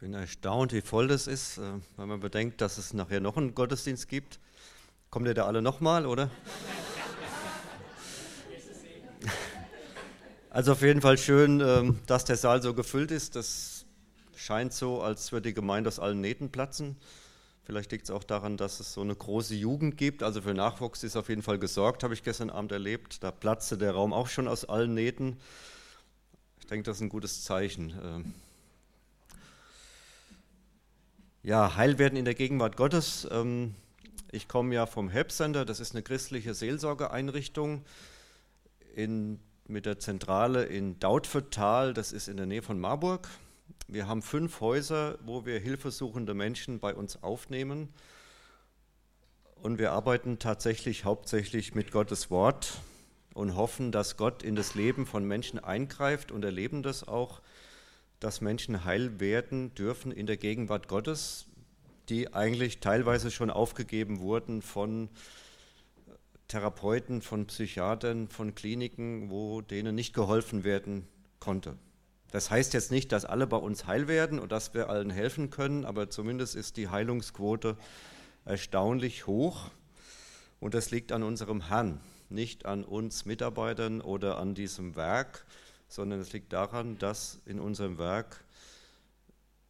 bin erstaunt, wie voll das ist, äh, wenn man bedenkt, dass es nachher noch einen Gottesdienst gibt. Kommt ihr da alle nochmal, oder? Also auf jeden Fall schön, ähm, dass der Saal so gefüllt ist. Das scheint so, als würde die Gemeinde aus allen Nähten platzen. Vielleicht liegt es auch daran, dass es so eine große Jugend gibt. Also für Nachwuchs ist auf jeden Fall gesorgt, habe ich gestern Abend erlebt. Da platzte der Raum auch schon aus allen Nähten. Ich denke, das ist ein gutes Zeichen. Ja, Heilwerden in der Gegenwart Gottes. Ähm, ich komme ja vom Help Center, das ist eine christliche Seelsorgeeinrichtung in, mit der Zentrale in Dautphetal, das ist in der Nähe von Marburg. Wir haben fünf Häuser, wo wir hilfesuchende Menschen bei uns aufnehmen. Und wir arbeiten tatsächlich hauptsächlich mit Gottes Wort und hoffen, dass Gott in das Leben von Menschen eingreift und erleben das auch dass Menschen heil werden dürfen in der Gegenwart Gottes, die eigentlich teilweise schon aufgegeben wurden von Therapeuten, von Psychiatern, von Kliniken, wo denen nicht geholfen werden konnte. Das heißt jetzt nicht, dass alle bei uns heil werden und dass wir allen helfen können, aber zumindest ist die Heilungsquote erstaunlich hoch und das liegt an unserem Herrn, nicht an uns Mitarbeitern oder an diesem Werk, sondern es liegt daran, dass in unserem Werk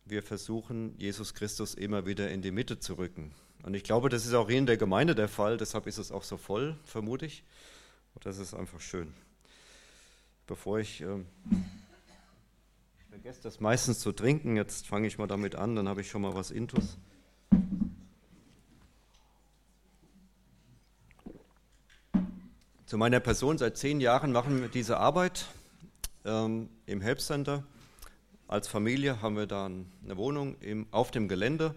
wir versuchen, Jesus Christus immer wieder in die Mitte zu rücken. Und ich glaube, das ist auch in der Gemeinde der Fall, deshalb ist es auch so voll, vermute ich. Und das ist einfach schön. Bevor ich, äh, ich vergesse das meistens zu trinken, jetzt fange ich mal damit an, dann habe ich schon mal was Intus. Zu meiner Person, seit zehn Jahren machen wir diese Arbeit ähm, im Help Center. Als Familie haben wir da eine Wohnung im, auf dem Gelände.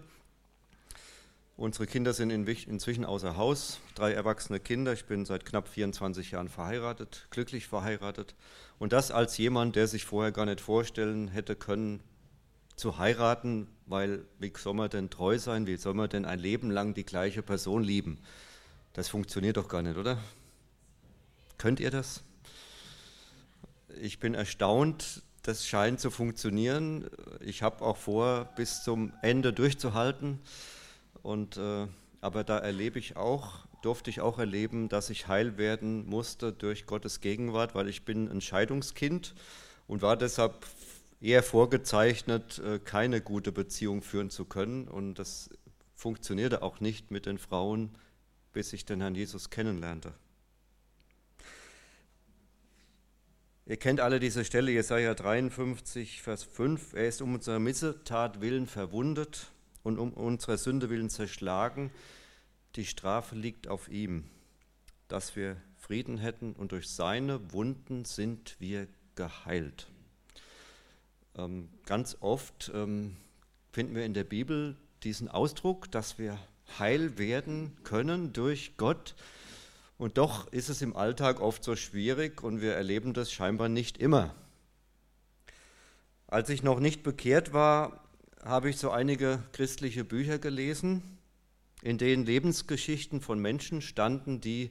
Unsere Kinder sind in, inzwischen außer Haus, drei erwachsene Kinder. Ich bin seit knapp 24 Jahren verheiratet, glücklich verheiratet. Und das als jemand, der sich vorher gar nicht vorstellen hätte können, zu heiraten, weil wie soll man denn treu sein, wie soll man denn ein Leben lang die gleiche Person lieben? Das funktioniert doch gar nicht, oder? Könnt ihr das? Ich bin erstaunt, das scheint zu funktionieren. Ich habe auch vor, bis zum Ende durchzuhalten. Und, äh, aber da erlebe ich auch, durfte ich auch erleben, dass ich heil werden musste durch Gottes Gegenwart, weil ich bin ein Scheidungskind und war deshalb eher vorgezeichnet, äh, keine gute Beziehung führen zu können. Und das funktionierte auch nicht mit den Frauen, bis ich den Herrn Jesus kennenlernte. Ihr kennt alle diese Stelle, Jesaja 53, Vers 5. Er ist um unsere Missetat willen verwundet und um unsere Sünde willen zerschlagen. Die Strafe liegt auf ihm, dass wir Frieden hätten und durch seine Wunden sind wir geheilt. Ähm, ganz oft ähm, finden wir in der Bibel diesen Ausdruck, dass wir heil werden können durch Gott und doch ist es im Alltag oft so schwierig und wir erleben das scheinbar nicht immer. Als ich noch nicht bekehrt war, habe ich so einige christliche Bücher gelesen, in denen Lebensgeschichten von Menschen standen, die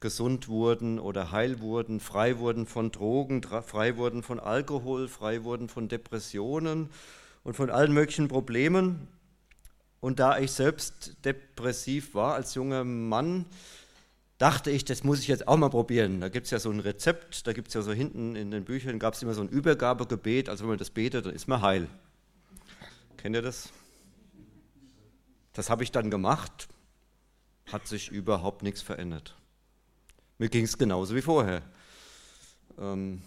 gesund wurden oder heil wurden, frei wurden von Drogen, frei wurden von Alkohol, frei wurden von Depressionen und von allen möglichen Problemen. Und da ich selbst depressiv war als junger Mann, dachte ich, das muss ich jetzt auch mal probieren. Da gibt es ja so ein Rezept, da gibt es ja so hinten in den Büchern, gab es immer so ein Übergabegebet, also wenn man das betet, dann ist man heil. Kennt ihr das? Das habe ich dann gemacht, hat sich überhaupt nichts verändert. Mir ging es genauso wie vorher. Ähm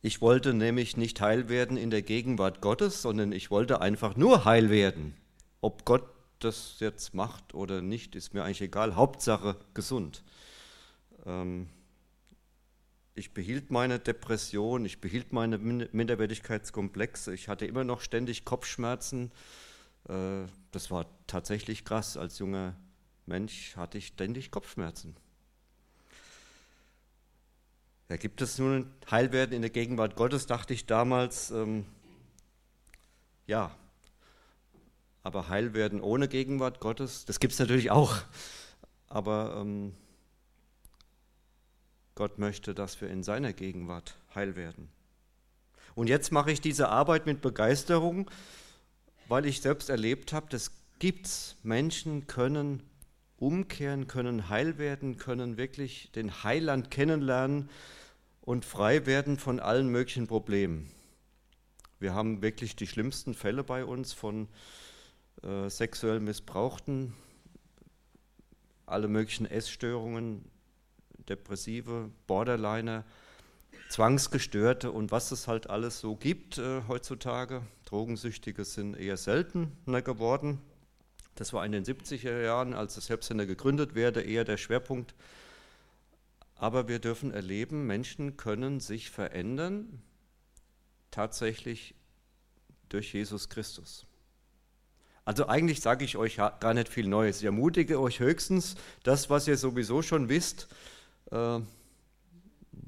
ich wollte nämlich nicht heil werden in der Gegenwart Gottes, sondern ich wollte einfach nur heil werden. Ob Gott das jetzt macht oder nicht, ist mir eigentlich egal. Hauptsache gesund. Ähm, ich behielt meine Depression, ich behielt meine Minderwertigkeitskomplexe, ich hatte immer noch ständig Kopfschmerzen. Äh, das war tatsächlich krass. Als junger Mensch hatte ich ständig Kopfschmerzen. Da gibt es nun Heilwerden in der Gegenwart Gottes, dachte ich damals. Ähm, ja, aber heil werden ohne Gegenwart Gottes, das gibt es natürlich auch. Aber ähm, Gott möchte, dass wir in seiner Gegenwart heil werden. Und jetzt mache ich diese Arbeit mit Begeisterung, weil ich selbst erlebt habe, das gibt's. Menschen können umkehren, können heil werden, können wirklich den Heiland kennenlernen und frei werden von allen möglichen Problemen. Wir haben wirklich die schlimmsten Fälle bei uns von äh, sexuell Missbrauchten, alle möglichen Essstörungen, Depressive, Borderliner, Zwangsgestörte und was es halt alles so gibt äh, heutzutage. Drogensüchtige sind eher seltener geworden. Das war in den 70er Jahren, als das Helpcenter gegründet wurde, eher der Schwerpunkt. Aber wir dürfen erleben, Menschen können sich verändern, tatsächlich durch Jesus Christus. Also eigentlich sage ich euch gar nicht viel Neues. Ich ermutige euch höchstens, das, was ihr sowieso schon wisst, äh,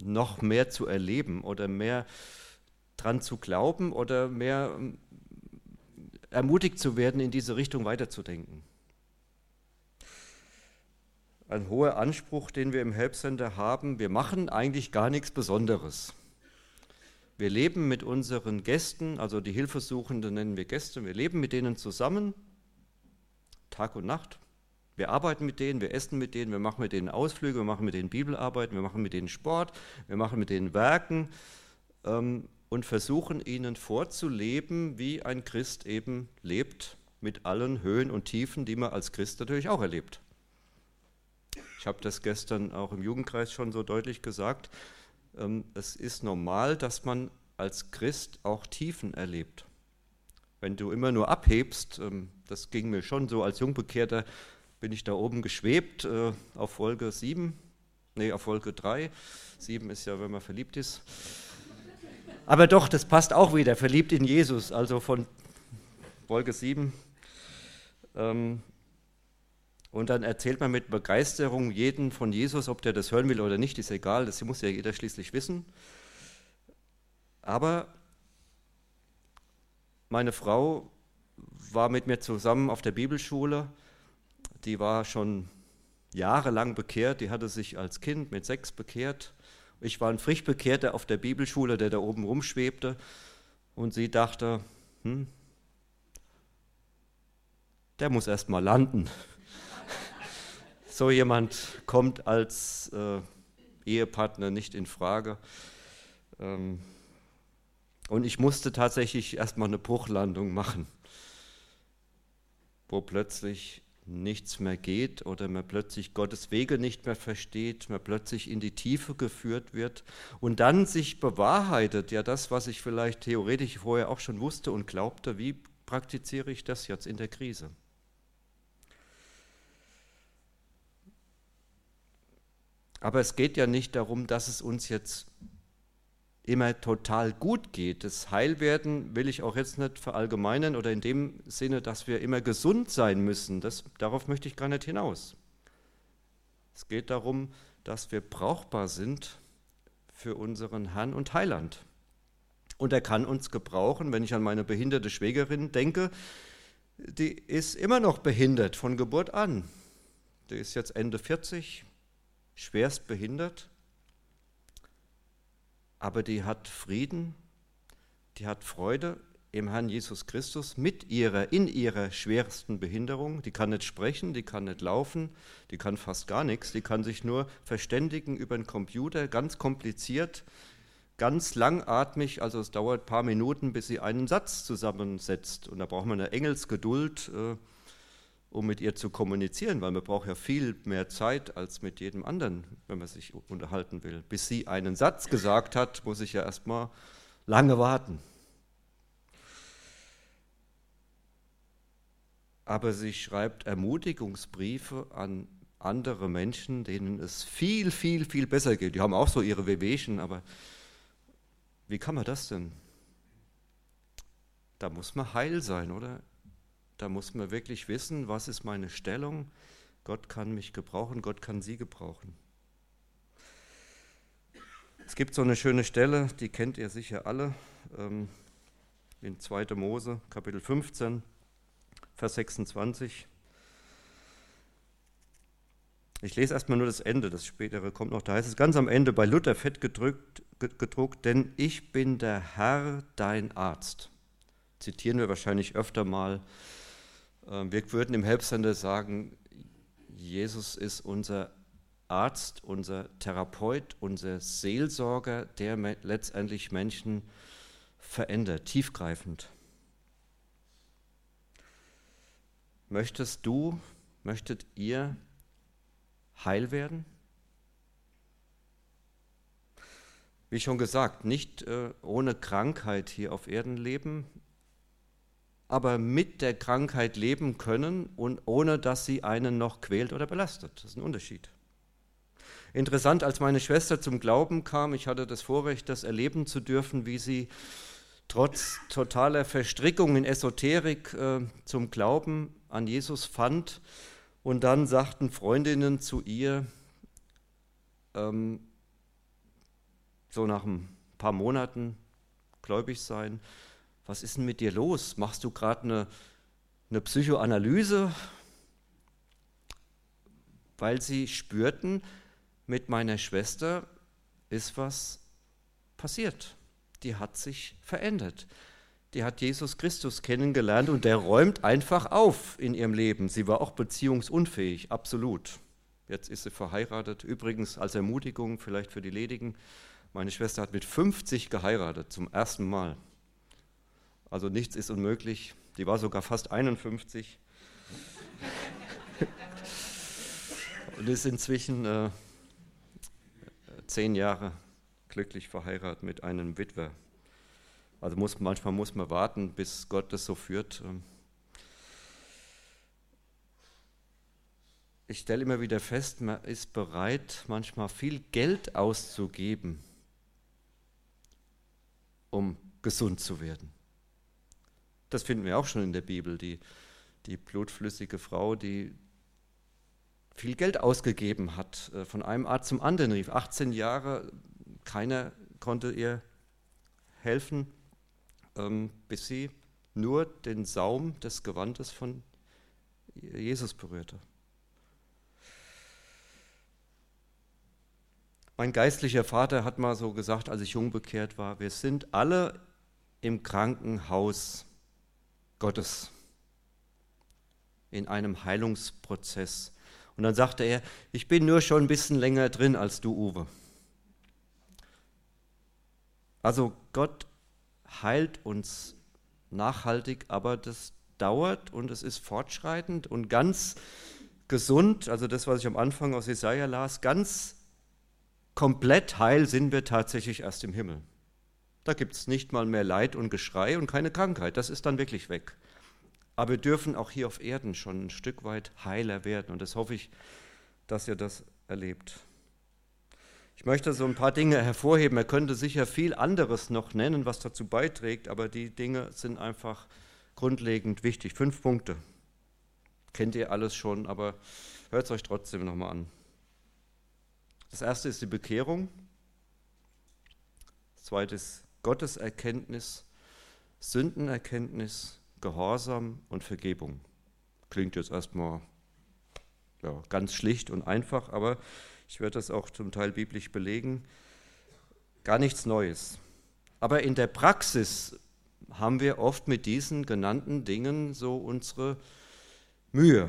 noch mehr zu erleben oder mehr dran zu glauben oder mehr ähm, ermutigt zu werden, in diese Richtung weiterzudenken. Ein hoher Anspruch, den wir im Help Center haben, wir machen eigentlich gar nichts Besonderes. Wir leben mit unseren Gästen, also die Hilfesuchenden nennen wir Gäste, wir leben mit denen zusammen, Tag und Nacht. Wir arbeiten mit denen, wir essen mit denen, wir machen mit denen Ausflüge, wir machen mit denen Bibelarbeiten, wir machen mit denen Sport, wir machen mit denen Werken ähm, und versuchen ihnen vorzuleben, wie ein Christ eben lebt, mit allen Höhen und Tiefen, die man als Christ natürlich auch erlebt. Ich habe das gestern auch im Jugendkreis schon so deutlich gesagt. Ähm, es ist normal, dass man als Christ auch Tiefen erlebt. Wenn du immer nur abhebst, ähm, das ging mir schon so als Jungbekehrter, bin ich da oben geschwebt äh, auf Folge 7, nee, auf Folge 3. 7 ist ja, wenn man verliebt ist. Aber doch, das passt auch wieder, verliebt in Jesus, also von Folge 7. Und dann erzählt man mit Begeisterung jeden von Jesus, ob der das hören will oder nicht, ist egal, das muss ja jeder schließlich wissen. Aber meine Frau war mit mir zusammen auf der Bibelschule, die war schon jahrelang bekehrt, die hatte sich als Kind mit sechs bekehrt. Ich war ein frisch Bekehrter auf der Bibelschule, der da oben rumschwebte und sie dachte, hm, der muss erst mal landen so jemand kommt als äh, Ehepartner nicht in Frage. Ähm, und ich musste tatsächlich erstmal eine Bruchlandung machen, wo plötzlich nichts mehr geht oder man plötzlich Gottes Wege nicht mehr versteht, man plötzlich in die Tiefe geführt wird und dann sich bewahrheitet, ja das, was ich vielleicht theoretisch vorher auch schon wusste und glaubte, wie praktiziere ich das jetzt in der Krise? Aber es geht ja nicht darum, dass es uns jetzt immer total gut geht. Das Heilwerden will ich auch jetzt nicht verallgemeinern oder in dem Sinne, dass wir immer gesund sein müssen. Das, darauf möchte ich gar nicht hinaus. Es geht darum, dass wir brauchbar sind für unseren Herrn und Heiland. Und er kann uns gebrauchen, wenn ich an meine behinderte Schwägerin denke, die ist immer noch behindert von Geburt an. Die ist jetzt Ende 40, schwerst behindert, aber die hat Frieden, die hat Freude im Herrn Jesus Christus mit ihrer, in ihrer schwersten Behinderung. Die kann nicht sprechen, die kann nicht laufen, die kann fast gar nichts, die kann sich nur verständigen über den Computer, ganz kompliziert, ganz langatmig, also es dauert ein paar Minuten, bis sie einen Satz zusammensetzt. Und da braucht man eine Engelsgeduld. Äh, um mit ihr zu kommunizieren, weil man braucht ja viel mehr Zeit als mit jedem anderen, wenn man sich unterhalten will. Bis sie einen Satz gesagt hat, muss ich ja erstmal lange warten. Aber sie schreibt Ermutigungsbriefe an andere Menschen, denen es viel, viel, viel besser geht. Die haben auch so ihre Wehwehchen, aber wie kann man das denn? Da muss man heil sein, oder? Da muss man wirklich wissen, was ist meine Stellung. Gott kann mich gebrauchen, Gott kann sie gebrauchen. Es gibt so eine schöne Stelle, die kennt ihr sicher alle, ähm, in 2. Mose, Kapitel 15, Vers 26. Ich lese erstmal nur das Ende, das spätere kommt noch. Da heißt es ganz am Ende bei Luther fett gedrückt, gedruckt, denn ich bin der Herr, dein Arzt. Zitieren wir wahrscheinlich öfter mal. Ähm, wir würden im Helpsender sagen, Jesus ist unser Arzt, unser Therapeut, unser Seelsorger, der letztendlich Menschen verändert, tiefgreifend. Möchtest du, möchtet ihr heil werden? Wie schon gesagt, nicht äh, ohne Krankheit hier auf Erden leben, aber mit der Krankheit leben können und ohne dass sie einen noch quält oder belastet. Das ist ein Unterschied. Interessant, als meine Schwester zum Glauben kam, ich hatte das Vorrecht, das erleben zu dürfen, wie sie trotz totaler Verstrickung in Esoterik äh, zum Glauben an Jesus fand. Und dann sagten Freundinnen zu ihr, ähm, so nach ein paar Monaten gläubig sein, was ist denn mit dir los? Machst du gerade eine, eine Psychoanalyse? Weil sie spürten, mit meiner Schwester ist was passiert. Die hat sich verändert die hat Jesus Christus kennengelernt und der räumt einfach auf in ihrem Leben. Sie war auch beziehungsunfähig, absolut. Jetzt ist sie verheiratet. Übrigens als Ermutigung vielleicht für die Ledigen. Meine Schwester hat mit 50 geheiratet, zum ersten Mal. Also nichts ist unmöglich. Die war sogar fast 51 und ist inzwischen äh, zehn Jahre glücklich verheiratet mit einem Witwer. Also muss, manchmal muss man warten, bis Gott das so führt. Ich stelle immer wieder fest, man ist bereit, manchmal viel Geld auszugeben, um gesund zu werden. Das finden wir auch schon in der Bibel, die, die blutflüssige Frau, die viel Geld ausgegeben hat, äh, von einem Arzt zum anderen rief. 18 Jahre, keiner konnte ihr helfen. Ähm, bis sie nur den Saum des Gewandes von Jesus berührte. Mein geistlicher Vater hat mal so gesagt, als ich jung bekehrt war, wir sind alle im Krankenhaus Gottes, in einem Heilungsprozess. Und dann sagte er, ich bin nur schon ein bisschen länger drin als du, Uwe. Also Gott heilt uns nachhaltig, aber das dauert und es ist fortschreitend und ganz gesund, also das, was ich am Anfang aus Jesaja las, ganz komplett heil sind wir tatsächlich erst im Himmel. Da gibt es nicht mal mehr Leid und Geschrei und keine Krankheit, das ist dann wirklich weg. Aber wir dürfen auch hier auf Erden schon ein Stück weit heiler werden und das hoffe ich, dass ihr das erlebt. Ich möchte so ein paar Dinge hervorheben. Er könnte sicher viel anderes noch nennen, was dazu beiträgt, aber die Dinge sind einfach grundlegend wichtig. Fünf Punkte. Kennt ihr alles schon, aber hört es euch trotzdem nochmal an. Das erste ist die Bekehrung. Das zweite ist Gotteserkenntnis, Sündenerkenntnis, Gehorsam und Vergebung. Klingt jetzt erstmal ja, ganz schlicht und einfach, aber ich werde das auch zum Teil biblisch belegen, gar nichts Neues. Aber in der Praxis haben wir oft mit diesen genannten Dingen so unsere Mühe.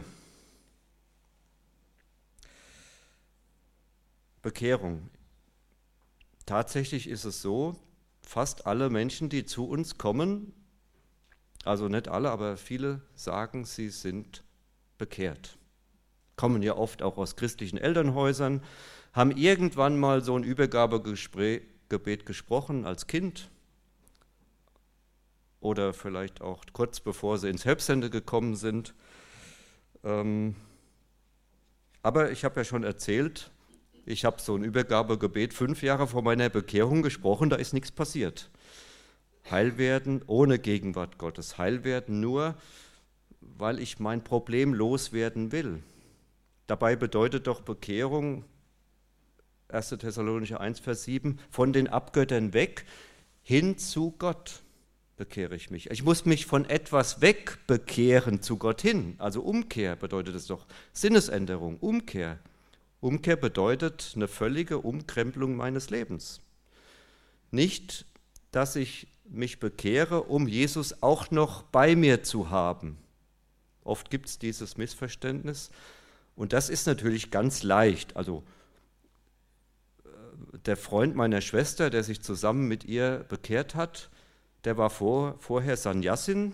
Bekehrung. Tatsächlich ist es so, fast alle Menschen, die zu uns kommen, also nicht alle, aber viele sagen, sie sind bekehrt kommen ja oft auch aus christlichen Elternhäusern, haben irgendwann mal so ein Übergabegebet gesprochen als Kind oder vielleicht auch kurz bevor sie ins Helpsende gekommen sind. Ähm, aber ich habe ja schon erzählt, ich habe so ein Übergabegebet fünf Jahre vor meiner Bekehrung gesprochen, da ist nichts passiert. Heil werden ohne Gegenwart Gottes, heil werden nur, weil ich mein Problem loswerden will. Dabei bedeutet doch Bekehrung, 1. Thessalonicher 1, Vers 7, von den Abgöttern weg hin zu Gott bekehre ich mich. Ich muss mich von etwas weg bekehren zu Gott hin. Also Umkehr bedeutet es doch. Sinnesänderung, Umkehr. Umkehr bedeutet eine völlige Umkrempelung meines Lebens. Nicht, dass ich mich bekehre, um Jesus auch noch bei mir zu haben. Oft gibt es dieses Missverständnis. Und das ist natürlich ganz leicht. Also äh, der Freund meiner Schwester, der sich zusammen mit ihr bekehrt hat, der war vor, vorher Sanyasin.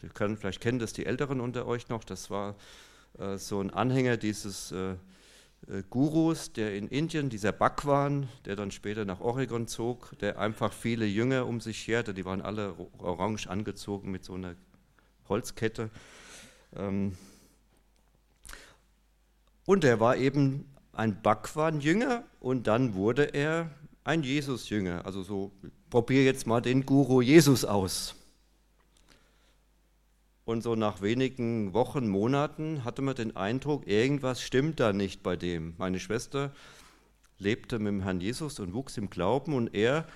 Sie können, vielleicht kennen das die Älteren unter euch noch. Das war äh, so ein Anhänger dieses äh, Gurus, der in Indien, dieser Bhagwan, der dann später nach Oregon zog, der einfach viele Jünger um sich scherte. Die waren alle orange angezogen mit so einer Holzkette. Ähm, und er war eben ein Bhagwan-Jünger und dann wurde er ein Jesus-Jünger. Also so, probier jetzt mal den Guru Jesus aus. Und so nach wenigen Wochen, Monaten hatte man den Eindruck, irgendwas stimmt da nicht bei dem. Meine Schwester lebte mit dem Herrn Jesus und wuchs im Glauben und er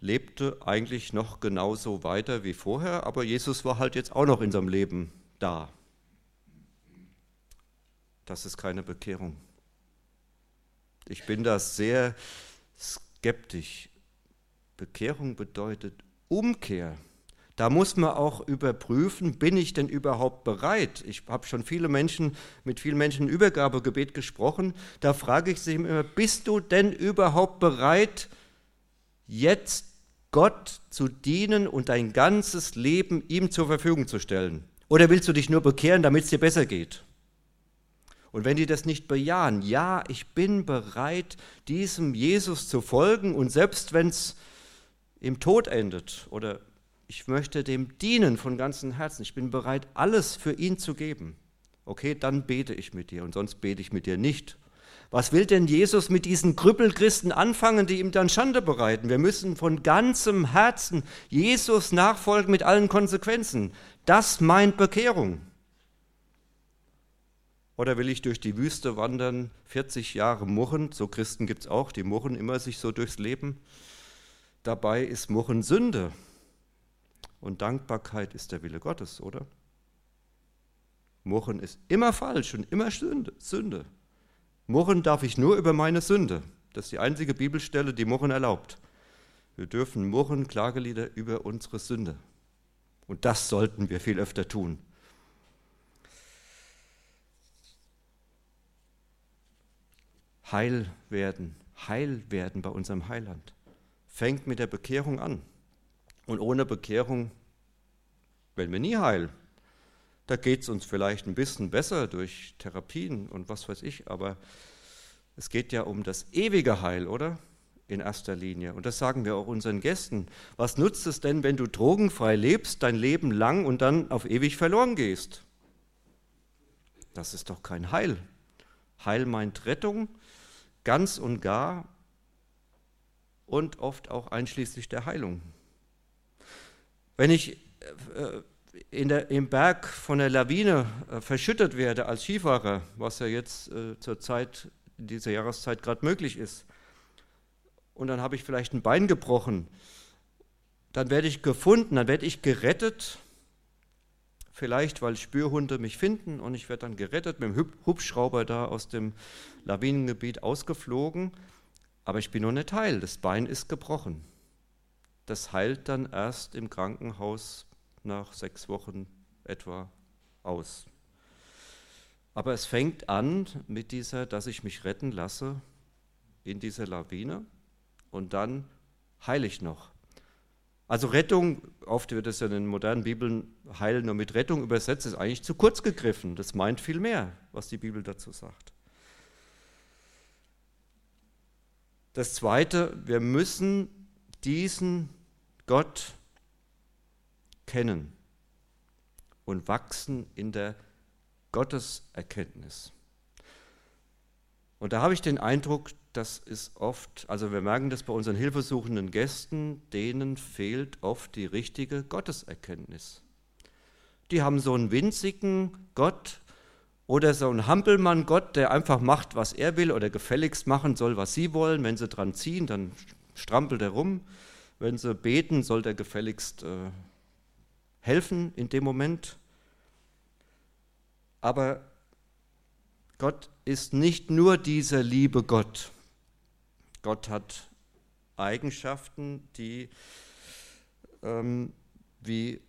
lebte eigentlich noch genauso weiter wie vorher, aber Jesus war halt jetzt auch noch in seinem Leben da. Das ist keine Bekehrung. Ich bin da sehr skeptisch. Bekehrung bedeutet Umkehr. Da muss man auch überprüfen, bin ich denn überhaupt bereit? Ich habe schon viele Menschen mit vielen Menschen Übergabegebet gesprochen. Da frage ich sie immer, bist du denn überhaupt bereit, jetzt Gott zu dienen und dein ganzes Leben ihm zur Verfügung zu stellen? Oder willst du dich nur bekehren, damit es dir besser geht? Und wenn die das nicht bejahen, ja, ich bin bereit, diesem Jesus zu folgen und selbst wenn es im Tod endet oder ich möchte dem dienen von ganzem Herzen, ich bin bereit, alles für ihn zu geben, okay, dann bete ich mit dir und sonst bete ich mit dir nicht. Was will denn Jesus mit diesen Krüppelchristen anfangen, die ihm dann Schande bereiten? Wir müssen von ganzem Herzen Jesus nachfolgen mit allen Konsequenzen. Das meint Bekehrung. Oder will ich durch die Wüste wandern, 40 Jahre murren? So Christen gibt es auch, die murren immer sich so durchs Leben. Dabei ist Murren Sünde. Und Dankbarkeit ist der Wille Gottes, oder? Murren ist immer falsch und immer Sünde. Murren darf ich nur über meine Sünde. Das ist die einzige Bibelstelle, die Murren erlaubt. Wir dürfen murren Klagelieder über unsere Sünde. Und das sollten wir viel öfter tun. Heil werden, heil werden bei unserem Heiland. Fängt mit der Bekehrung an. Und ohne Bekehrung werden wir nie heil. Da geht es uns vielleicht ein bisschen besser durch Therapien und was weiß ich, aber es geht ja um das ewige Heil, oder? In erster Linie. Und das sagen wir auch unseren Gästen. Was nutzt es denn, wenn du drogenfrei lebst, dein Leben lang und dann auf ewig verloren gehst? Das ist doch kein Heil. Heil meint Rettung, ganz und gar und oft auch einschließlich der Heilung. Wenn ich äh, in der, im Berg von der Lawine äh, verschüttet werde als Skifahrer, was ja jetzt äh, zur Zeit, in dieser Jahreszeit gerade möglich ist, und dann habe ich vielleicht ein Bein gebrochen, dann werde ich gefunden, dann werde ich gerettet vielleicht weil Spürhunde mich finden und ich werde dann gerettet, mit dem Hubschrauber da aus dem Lawinengebiet ausgeflogen, aber ich bin nur nicht heil, das Bein ist gebrochen. Das heilt dann erst im Krankenhaus nach sechs Wochen etwa aus. Aber es fängt an mit dieser, dass ich mich retten lasse in dieser Lawine und dann heile ich noch. Also Rettung, oft wird es ja in den modernen Bibeln Heil nur mit Rettung übersetzt, ist eigentlich zu kurz gegriffen. Das meint viel mehr, was die Bibel dazu sagt. Das Zweite, wir müssen diesen Gott kennen und wachsen in der Gotteserkenntnis. Und da habe ich den Eindruck, das ist oft, also wir merken das bei unseren hilfesuchenden Gästen, denen fehlt oft die richtige Gotteserkenntnis. Die haben so einen winzigen Gott oder so einen Hampelmann-Gott, der einfach macht, was er will oder gefälligst machen soll, was sie wollen. Wenn sie dran ziehen, dann strampelt er rum. Wenn sie beten, soll der gefälligst äh, helfen in dem Moment. Aber Gott ist nicht nur dieser liebe Gott. Gott hat Eigenschaften, die ähm, wie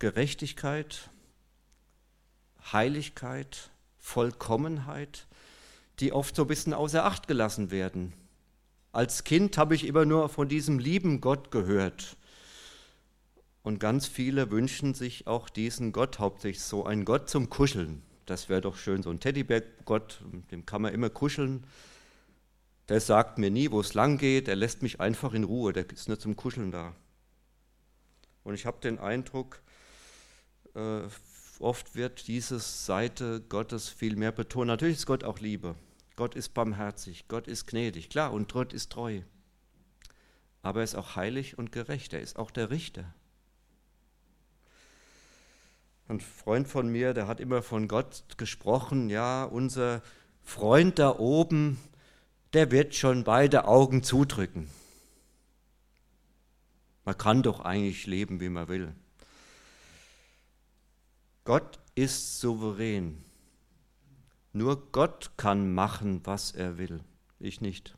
Gerechtigkeit, Heiligkeit, Vollkommenheit, die oft so ein bisschen außer Acht gelassen werden. Als Kind habe ich immer nur von diesem lieben Gott gehört. Und ganz viele wünschen sich auch diesen Gott, hauptsächlich so einen Gott zum Kuscheln. Das wäre doch schön, so ein Teddybär-Gott, dem kann man immer kuscheln. Der sagt mir nie, wo es lang geht, er lässt mich einfach in Ruhe, der ist nur zum Kuscheln da. Und ich habe den Eindruck, äh, oft wird diese Seite Gottes viel mehr betont. Natürlich ist Gott auch Liebe. Gott ist barmherzig, Gott ist gnädig, klar, und Gott ist treu. Aber er ist auch heilig und gerecht, er ist auch der Richter. Ein Freund von mir, der hat immer von Gott gesprochen, ja, unser Freund da oben, der wird schon beide Augen zudrücken. Man kann doch eigentlich leben, wie man will. Gott ist souverän. Nur Gott kann machen, was er will. Ich nicht.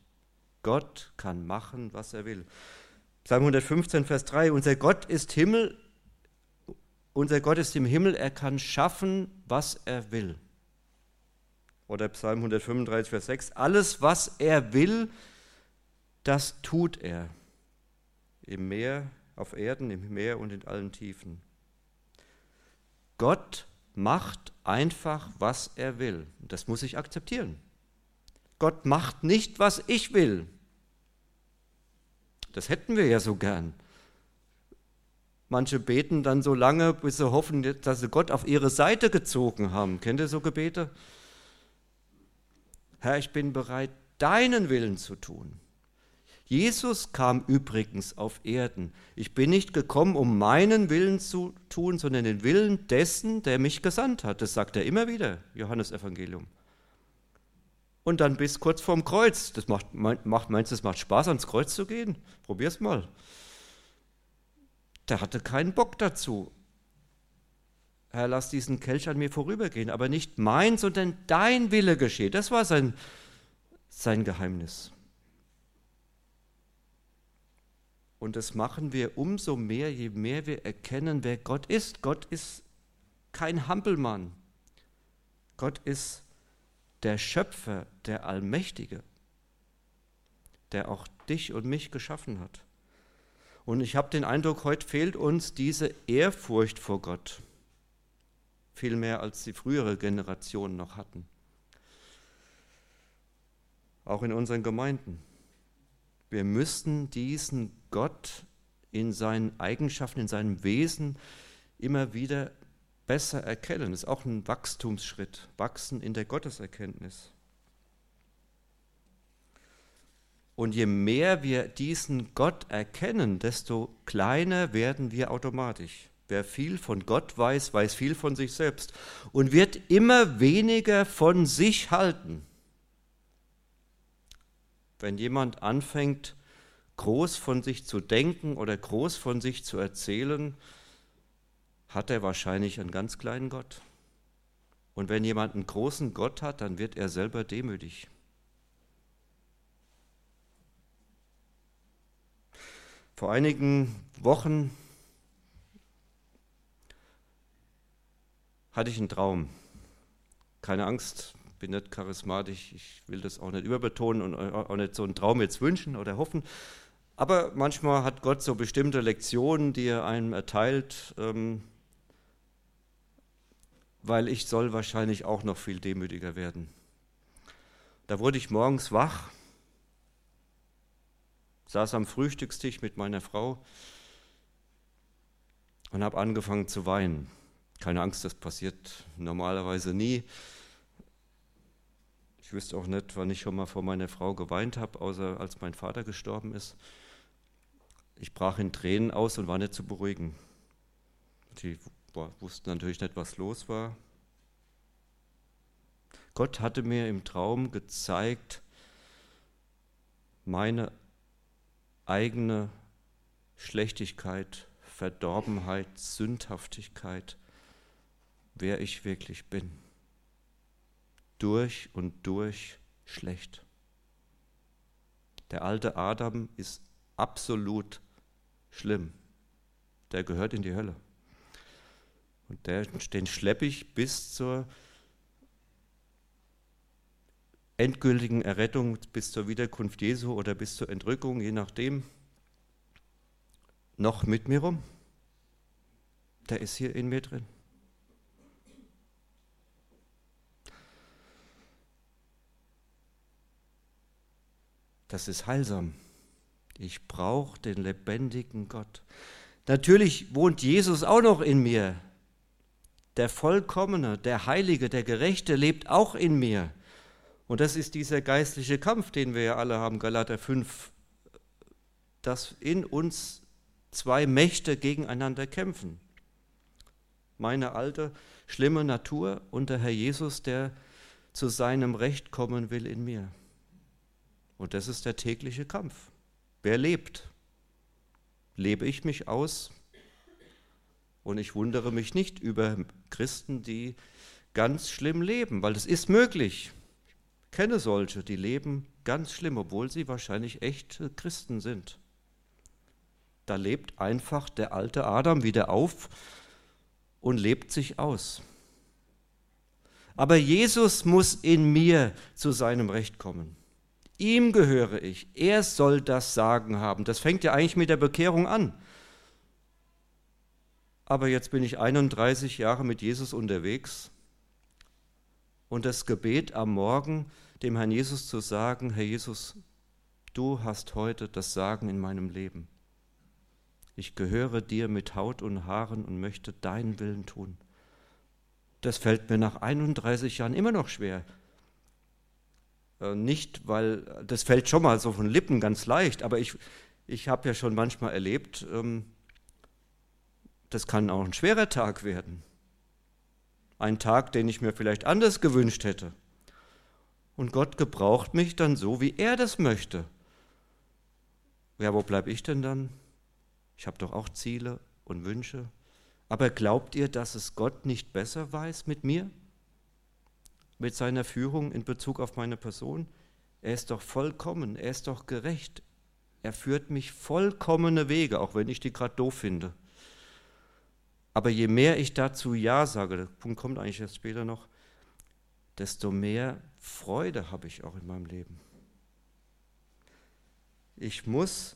Gott kann machen, was er will. Psalm 115, Vers 3. Unser Gott ist Himmel, unser Gott ist im Himmel, er kann schaffen, was er will. Oder Psalm 135, Vers 6. Alles, was er will, das tut er. Im Meer, auf Erden, im Meer und in allen Tiefen. Gott macht einfach, was er will. Das muss ich akzeptieren. Gott macht nicht, was ich will. Das hätten wir ja so gern. Manche beten dann so lange, bis sie hoffen, dass sie Gott auf ihre Seite gezogen haben. Kennt ihr so Gebete? Herr, ich bin bereit, deinen Willen zu tun. Jesus kam übrigens auf Erden. Ich bin nicht gekommen, um meinen Willen zu tun, sondern den Willen dessen, der mich gesandt hat. Das sagt er immer wieder, Johannes Evangelium. Und dann bis kurz vorm Kreuz. Das macht, meinst du, es macht Spaß, ans Kreuz zu gehen? Probier's mal. Der hatte keinen Bock dazu. Herr, lass diesen Kelch an mir vorübergehen, aber nicht mein, sondern dein Wille geschehe. Das war sein, sein Geheimnis. Und das machen wir umso mehr, je mehr wir erkennen, wer Gott ist. Gott ist kein Hampelmann. Gott ist der Schöpfer, der Allmächtige, der auch dich und mich geschaffen hat. Und ich habe den Eindruck, heute fehlt uns diese Ehrfurcht vor Gott, viel mehr als die frühere Generationen noch hatten. Auch in unseren Gemeinden. Wir müssten diesen Gott in seinen Eigenschaften, in seinem Wesen immer wieder besser erkennen. Das ist auch ein Wachstumsschritt, wachsen in der Gotteserkenntnis. Und je mehr wir diesen Gott erkennen, desto kleiner werden wir automatisch. Wer viel von Gott weiß, weiß viel von sich selbst und wird immer weniger von sich halten. Wenn jemand anfängt, groß von sich zu denken oder groß von sich zu erzählen, hat er wahrscheinlich einen ganz kleinen Gott. Und wenn jemand einen großen Gott hat, dann wird er selber demütig. Vor einigen Wochen hatte ich einen Traum. Keine Angst, bin nicht charismatisch, ich will das auch nicht überbetonen und auch nicht so einen Traum jetzt wünschen oder hoffen. Aber manchmal hat Gott so bestimmte Lektionen, die er einem erteilt, ähm, weil ich soll wahrscheinlich auch noch viel demütiger werden. Da wurde ich morgens wach, saß am Frühstückstisch mit meiner Frau und habe angefangen zu weinen. Keine Angst, das passiert normalerweise nie. Ich wüsste auch nicht, wann ich schon mal vor meiner Frau geweint habe, außer als mein Vater gestorben ist. Ich brach in Tränen aus und war nicht zu beruhigen. Die wussten natürlich nicht, was los war. Gott hatte mir im Traum gezeigt, meine eigene Schlechtigkeit, Verdorbenheit, Sündhaftigkeit, wer ich wirklich bin. Durch und durch schlecht. Der alte Adam ist absolut schlimm. Der gehört in die Hölle. Und der, den schleppe ich bis zur endgültigen Errettung, bis zur Wiederkunft Jesu oder bis zur Entrückung, je nachdem, noch mit mir rum. Der ist hier in mir drin. Das ist heilsam. Ich brauche den lebendigen Gott. Natürlich wohnt Jesus auch noch in mir. Der Vollkommene, der Heilige, der Gerechte lebt auch in mir. Und das ist dieser geistliche Kampf, den wir ja alle haben, Galater 5, dass in uns zwei Mächte gegeneinander kämpfen. Meine alte, schlimme Natur und der Herr Jesus, der zu seinem Recht kommen will in mir. Und das ist der tägliche Kampf. Wer lebt? Lebe ich mich aus? Und ich wundere mich nicht über Christen, die ganz schlimm leben, weil es ist möglich. Ich kenne solche, die leben ganz schlimm, obwohl sie wahrscheinlich echte Christen sind. Da lebt einfach der alte Adam wieder auf und lebt sich aus. Aber Jesus muss in mir zu seinem Recht kommen. Ihm gehöre ich. Er soll das Sagen haben. Das fängt ja eigentlich mit der Bekehrung an. Aber jetzt bin ich 31 Jahre mit Jesus unterwegs und das Gebet am Morgen, dem Herrn Jesus zu sagen, Herr Jesus, du hast heute das Sagen in meinem Leben. Ich gehöre dir mit Haut und Haaren und möchte deinen Willen tun. Das fällt mir nach 31 Jahren immer noch schwer. Äh, nicht, weil das fällt schon mal so von Lippen ganz leicht, aber ich, ich habe ja schon manchmal erlebt, ähm, das kann auch ein schwerer Tag werden. Ein Tag, den ich mir vielleicht anders gewünscht hätte. Und Gott gebraucht mich dann so, wie er das möchte. Ja, wo bleibe ich denn dann? Ich habe doch auch Ziele und Wünsche. Aber glaubt ihr, dass es Gott nicht besser weiß mit mir? Mit seiner Führung in Bezug auf meine Person. Er ist doch vollkommen, er ist doch gerecht. Er führt mich vollkommene Wege, auch wenn ich die gerade doof finde. Aber je mehr ich dazu Ja sage, der Punkt kommt eigentlich erst später noch, desto mehr Freude habe ich auch in meinem Leben. Ich muss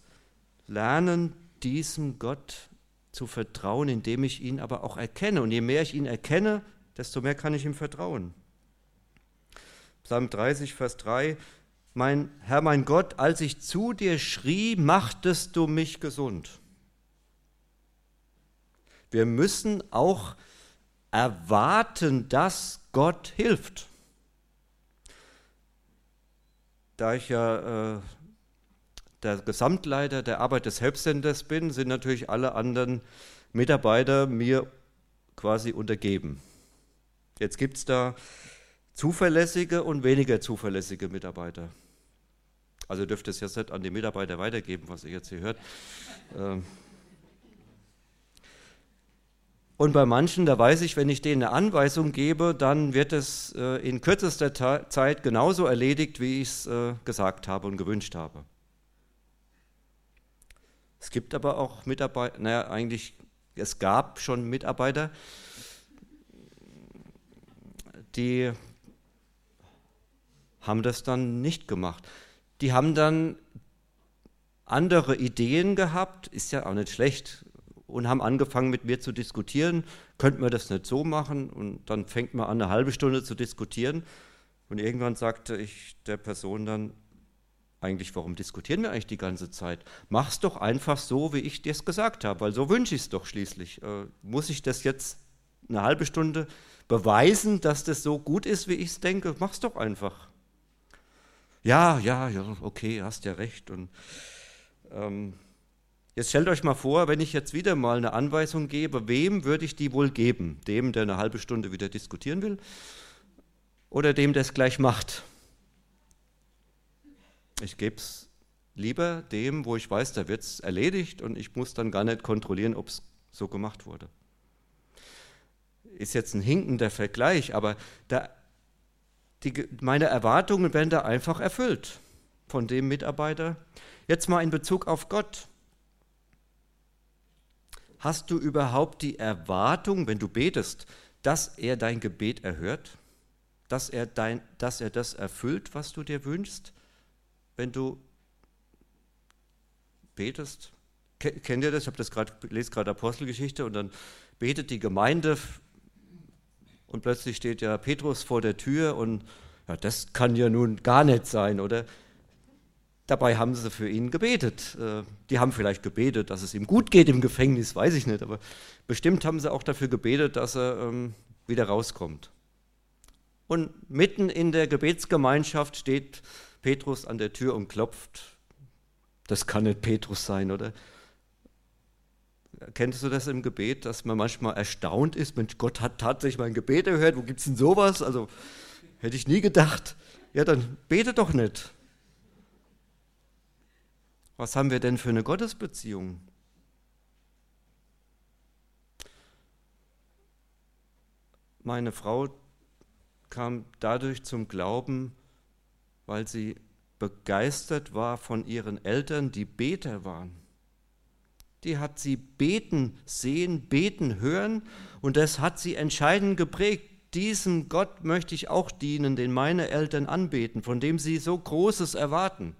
lernen, diesem Gott zu vertrauen, indem ich ihn aber auch erkenne. Und je mehr ich ihn erkenne, desto mehr kann ich ihm vertrauen. Psalm 30, Vers 3, mein Herr, mein Gott, als ich zu dir schrie, machtest du mich gesund. Wir müssen auch erwarten, dass Gott hilft. Da ich ja äh, der Gesamtleiter der Arbeit des Helpcenters bin, sind natürlich alle anderen Mitarbeiter mir quasi untergeben. Jetzt gibt es da zuverlässige und weniger zuverlässige Mitarbeiter. Also dürft es jetzt nicht an die Mitarbeiter weitergeben, was ihr jetzt hier hört. Ähm. Und bei manchen, da weiß ich, wenn ich denen eine Anweisung gebe, dann wird es äh, in kürzester Zeit genauso erledigt, wie ich es äh, gesagt habe und gewünscht habe. Es gibt aber auch Mitarbeiter, naja, eigentlich, es gab schon Mitarbeiter, die haben das dann nicht gemacht. Die haben dann andere Ideen gehabt, ist ja auch nicht schlecht, und haben angefangen mit mir zu diskutieren, könnten wir das nicht so machen? Und dann fängt man an, eine halbe Stunde zu diskutieren. Und irgendwann sagte ich der Person dann, eigentlich, warum diskutieren wir eigentlich die ganze Zeit? Mach's doch einfach so, wie ich dir es gesagt habe, weil so wünsche ich es doch schließlich. Äh, muss ich das jetzt eine halbe Stunde beweisen, dass das so gut ist, wie ich es denke? Mach's doch einfach ja, ja, ja, okay, hast ja recht. Und ähm, jetzt stellt euch mal vor, wenn ich jetzt wieder mal eine Anweisung gebe, wem würde ich die wohl geben? Dem, der eine halbe Stunde wieder diskutieren will? Oder dem, der es gleich macht? Ich gebe es lieber dem, wo ich weiß, da wird es erledigt und ich muss dann gar nicht kontrollieren, ob es so gemacht wurde. Ist jetzt ein hinkender Vergleich, aber da die, meine Erwartungen werden da einfach erfüllt von dem Mitarbeiter. Jetzt mal in Bezug auf Gott. Hast du überhaupt die Erwartung, wenn du betest, dass er dein Gebet erhört? Dass er, dein, dass er das erfüllt, was du dir wünschst, wenn du betest? Kennt ihr das? Ich das gerade, lese gerade Apostelgeschichte und dann betet die Gemeinde und plötzlich steht ja Petrus vor der Tür und ja, das kann ja nun gar nicht sein, oder? Dabei haben sie für ihn gebetet. Äh, die haben vielleicht gebetet, dass es ihm gut geht im Gefängnis, weiß ich nicht, aber bestimmt haben sie auch dafür gebetet, dass er ähm, wieder rauskommt. Und mitten in der Gebetsgemeinschaft steht Petrus an der Tür und klopft. Das kann nicht Petrus sein, oder? Kennst du das im Gebet, dass man manchmal erstaunt ist? Mensch, Gott hat tatsächlich mein Gebet erhört. Wo gibt es denn sowas? Also hätte ich nie gedacht. Ja, dann bete doch nicht. Was haben wir denn für eine Gottesbeziehung? Meine Frau kam dadurch zum Glauben, weil sie begeistert war von ihren Eltern, die Beter waren die hat sie beten sehen, beten hören und das hat sie entscheidend geprägt. Diesem Gott möchte ich auch dienen, den meine Eltern anbeten, von dem sie so Großes erwarten.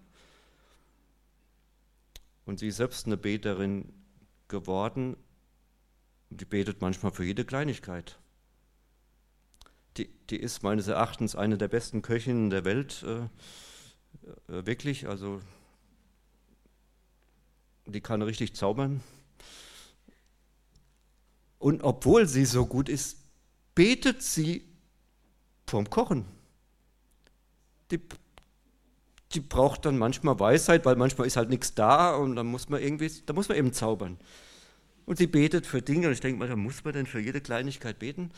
Und sie ist selbst eine Beterin geworden. Die betet manchmal für jede Kleinigkeit. Die, die ist meines Erachtens eine der besten Köchinnen der Welt, äh, äh wirklich. Also die kann richtig zaubern. Und obwohl sie so gut ist, betet sie vorm Kochen. Die, die braucht dann manchmal Weisheit, weil manchmal ist halt nichts da und dann muss man irgendwie, da muss man eben zaubern. Und sie betet für Dinge und ich denke mal, da muss man denn für jede Kleinigkeit beten.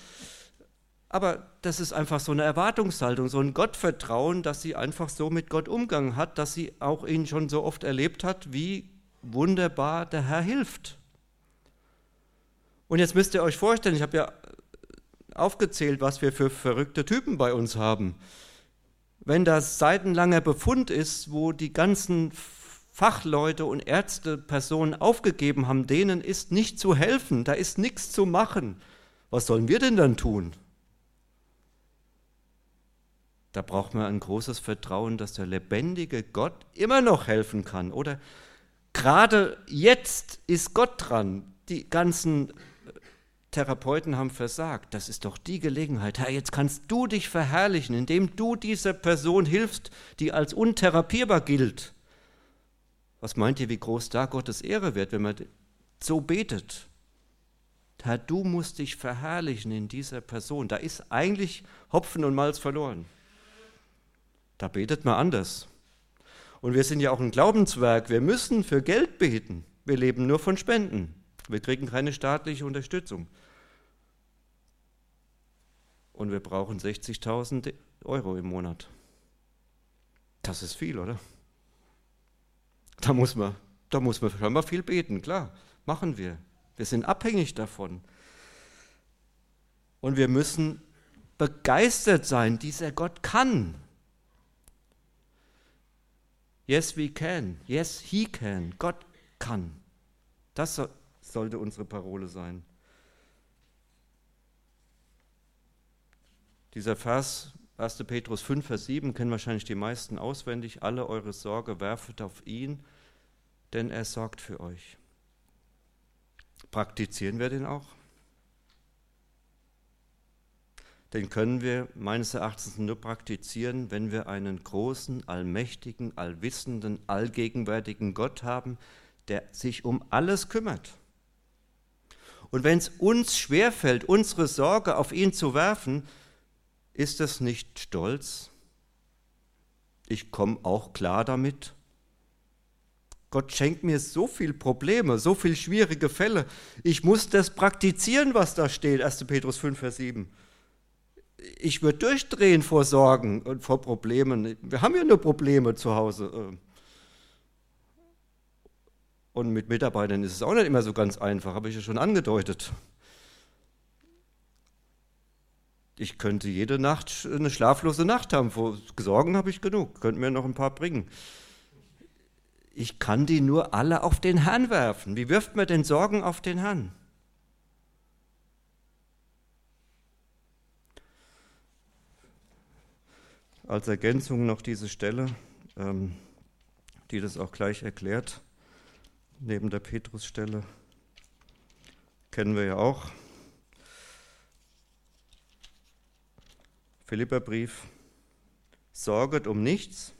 Aber das ist einfach so eine Erwartungshaltung, so ein Gottvertrauen, dass sie einfach so mit Gott umgegangen hat, dass sie auch ihn schon so oft erlebt hat, wie wunderbar der Herr hilft. Und jetzt müsst ihr euch vorstellen, ich habe ja aufgezählt, was wir für verrückte Typen bei uns haben. Wenn das seitenlanger Befund ist, wo die ganzen Fachleute und Ärztepersonen aufgegeben haben, denen ist nicht zu helfen, da ist nichts zu machen. Was sollen wir denn dann tun? Da braucht man ein großes Vertrauen, dass der lebendige Gott immer noch helfen kann. Oder Gerade jetzt ist Gott dran. Die ganzen Therapeuten haben versagt. Das ist doch die Gelegenheit. Herr, jetzt kannst du dich verherrlichen, indem du dieser Person hilfst, die als untherapierbar gilt. Was meint ihr, wie groß da Gottes Ehre wird, wenn man so betet? Herr, du musst dich verherrlichen in dieser Person. Da ist eigentlich Hopfen und Malz verloren. Da betet man anders. Und wir sind ja auch ein Glaubenswerk. Wir müssen für Geld beten. Wir leben nur von Spenden. Wir kriegen keine staatliche Unterstützung. Und wir brauchen 60.000 Euro im Monat. Das ist viel, oder? Da muss man, da muss man scheinbar viel beten, klar, machen wir. Wir sind abhängig davon. Und wir müssen begeistert sein, dieser Gott kann. Yes, we can. Yes, he can. Gott kann. Das sollte unsere Parole sein. Dieser Vers 1. Petrus 5, Vers 7 kennen wahrscheinlich die meisten auswendig. Alle eure Sorge werfet auf ihn, denn er sorgt für euch. Praktizieren wir den auch? Den können wir meines Erachtens nur praktizieren, wenn wir einen großen, allmächtigen, allwissenden, allgegenwärtigen Gott haben, der sich um alles kümmert. Und wenn es uns schwerfällt, unsere Sorge auf ihn zu werfen, ist es nicht Stolz? Ich komme auch klar damit. Gott schenkt mir so viele Probleme, so viele schwierige Fälle. Ich muss das praktizieren, was da steht, 1. Petrus 5, Vers 7 ich würde durchdrehen vor Sorgen und vor Problemen. Wir haben ja nur Probleme zu Hause. Und mit Mitarbeitern ist es auch nicht immer so ganz einfach, habe ich ja schon angedeutet. ich könnte jede Nacht eine schlaflose Nacht haben. Vor Sorgen habe ich genug, könnten mir noch ein paar bringen. Ich kann die nur alle auf den Herrn werfen. Wie wirft man denn Sorgen auf den Herrn? Als Ergänzung noch diese Stelle, ähm, die das auch gleich erklärt, neben der Petrusstelle, kennen wir ja auch. Philipperbrief, sorget um nichts,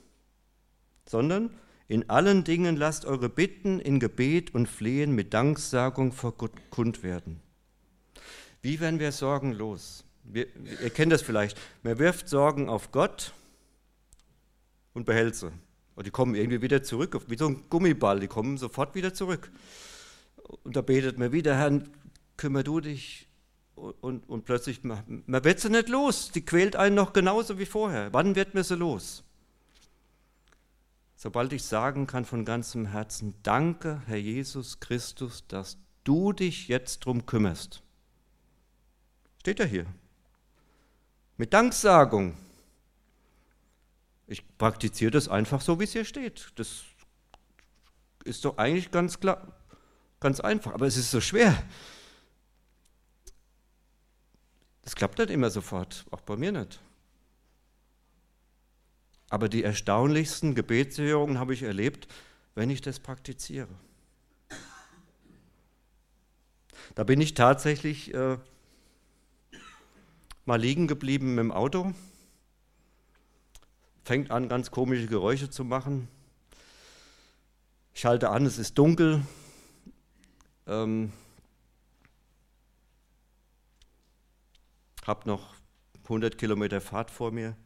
sondern in allen Dingen lasst eure Bitten in Gebet und Flehen mit Danksagung vor Gott kund werden. Wie werden wir sorgenlos? Wir, ihr kennt das vielleicht. Man wirft Sorgen auf Gott und behält sie. Und die kommen irgendwie wieder zurück, wie so ein Gummiball, die kommen sofort wieder zurück. Und da betet man wieder, Herr, kümmer du dich und, und plötzlich, man, wird sie nicht los. Die quält einen noch genauso wie vorher. Wann wird mir sie los? Sobald ich sagen kann von ganzem Herzen, danke, Herr Jesus Christus, dass du dich jetzt drum kümmerst. Steht ja hier. Mit Danksagung. Ich praktiziere das einfach so, wie es hier steht. Das ist doch eigentlich ganz klar, ganz einfach, aber es ist so schwer. Das klappt nicht immer sofort, auch bei mir nicht. Aber die erstaunlichsten Gebetserhörungen habe ich erlebt, wenn ich das praktiziere. Da bin ich tatsächlich äh, mal liegen geblieben im Auto, fängt an, ganz komische Geräusche zu machen. Ich schalte an, es ist dunkel. Ähm, habe noch 100 Kilometer Fahrt vor mir.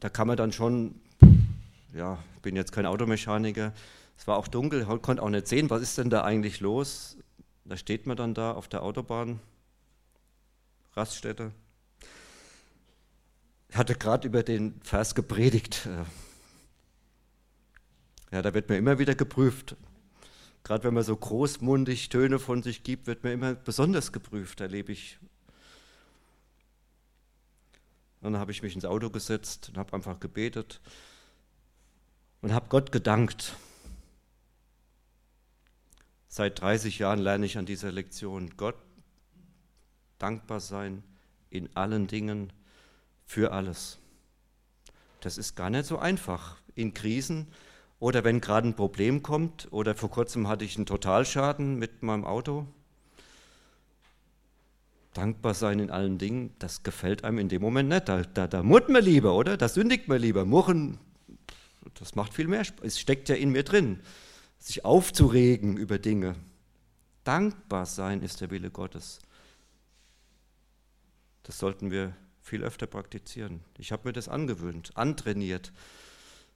Da kann man dann schon, ja, ich bin jetzt kein Automechaniker, es war auch dunkel, konnte auch nicht sehen, was ist denn da eigentlich los. Da steht man dann da auf der Autobahn, Raststätte. Ich hatte gerade über den Vers gepredigt. Ja, da wird mir immer wieder geprüft. Gerade wenn man so großmundig Töne von sich gibt, wird man immer besonders geprüft, erlebe ich. Und dann habe ich mich ins Auto gesetzt und habe einfach gebetet und habe Gott gedankt. Seit 30 Jahren lerne ich an dieser Lektion Gott dankbar sein in allen Dingen für alles. Das ist gar nicht so einfach. In Krisen oder wenn gerade ein Problem kommt, oder vor kurzem hatte ich einen Totalschaden mit meinem Auto. Dankbar sein in allen Dingen, das gefällt einem in dem Moment nicht. Da, da, da murrt man lieber, oder? Da sündigt man lieber. Murren, das macht viel mehr Spaß. Es steckt ja in mir drin, sich aufzuregen über Dinge. Dankbar sein ist der Wille Gottes. Das sollten wir viel öfter praktizieren. Ich habe mir das angewöhnt, antrainiert.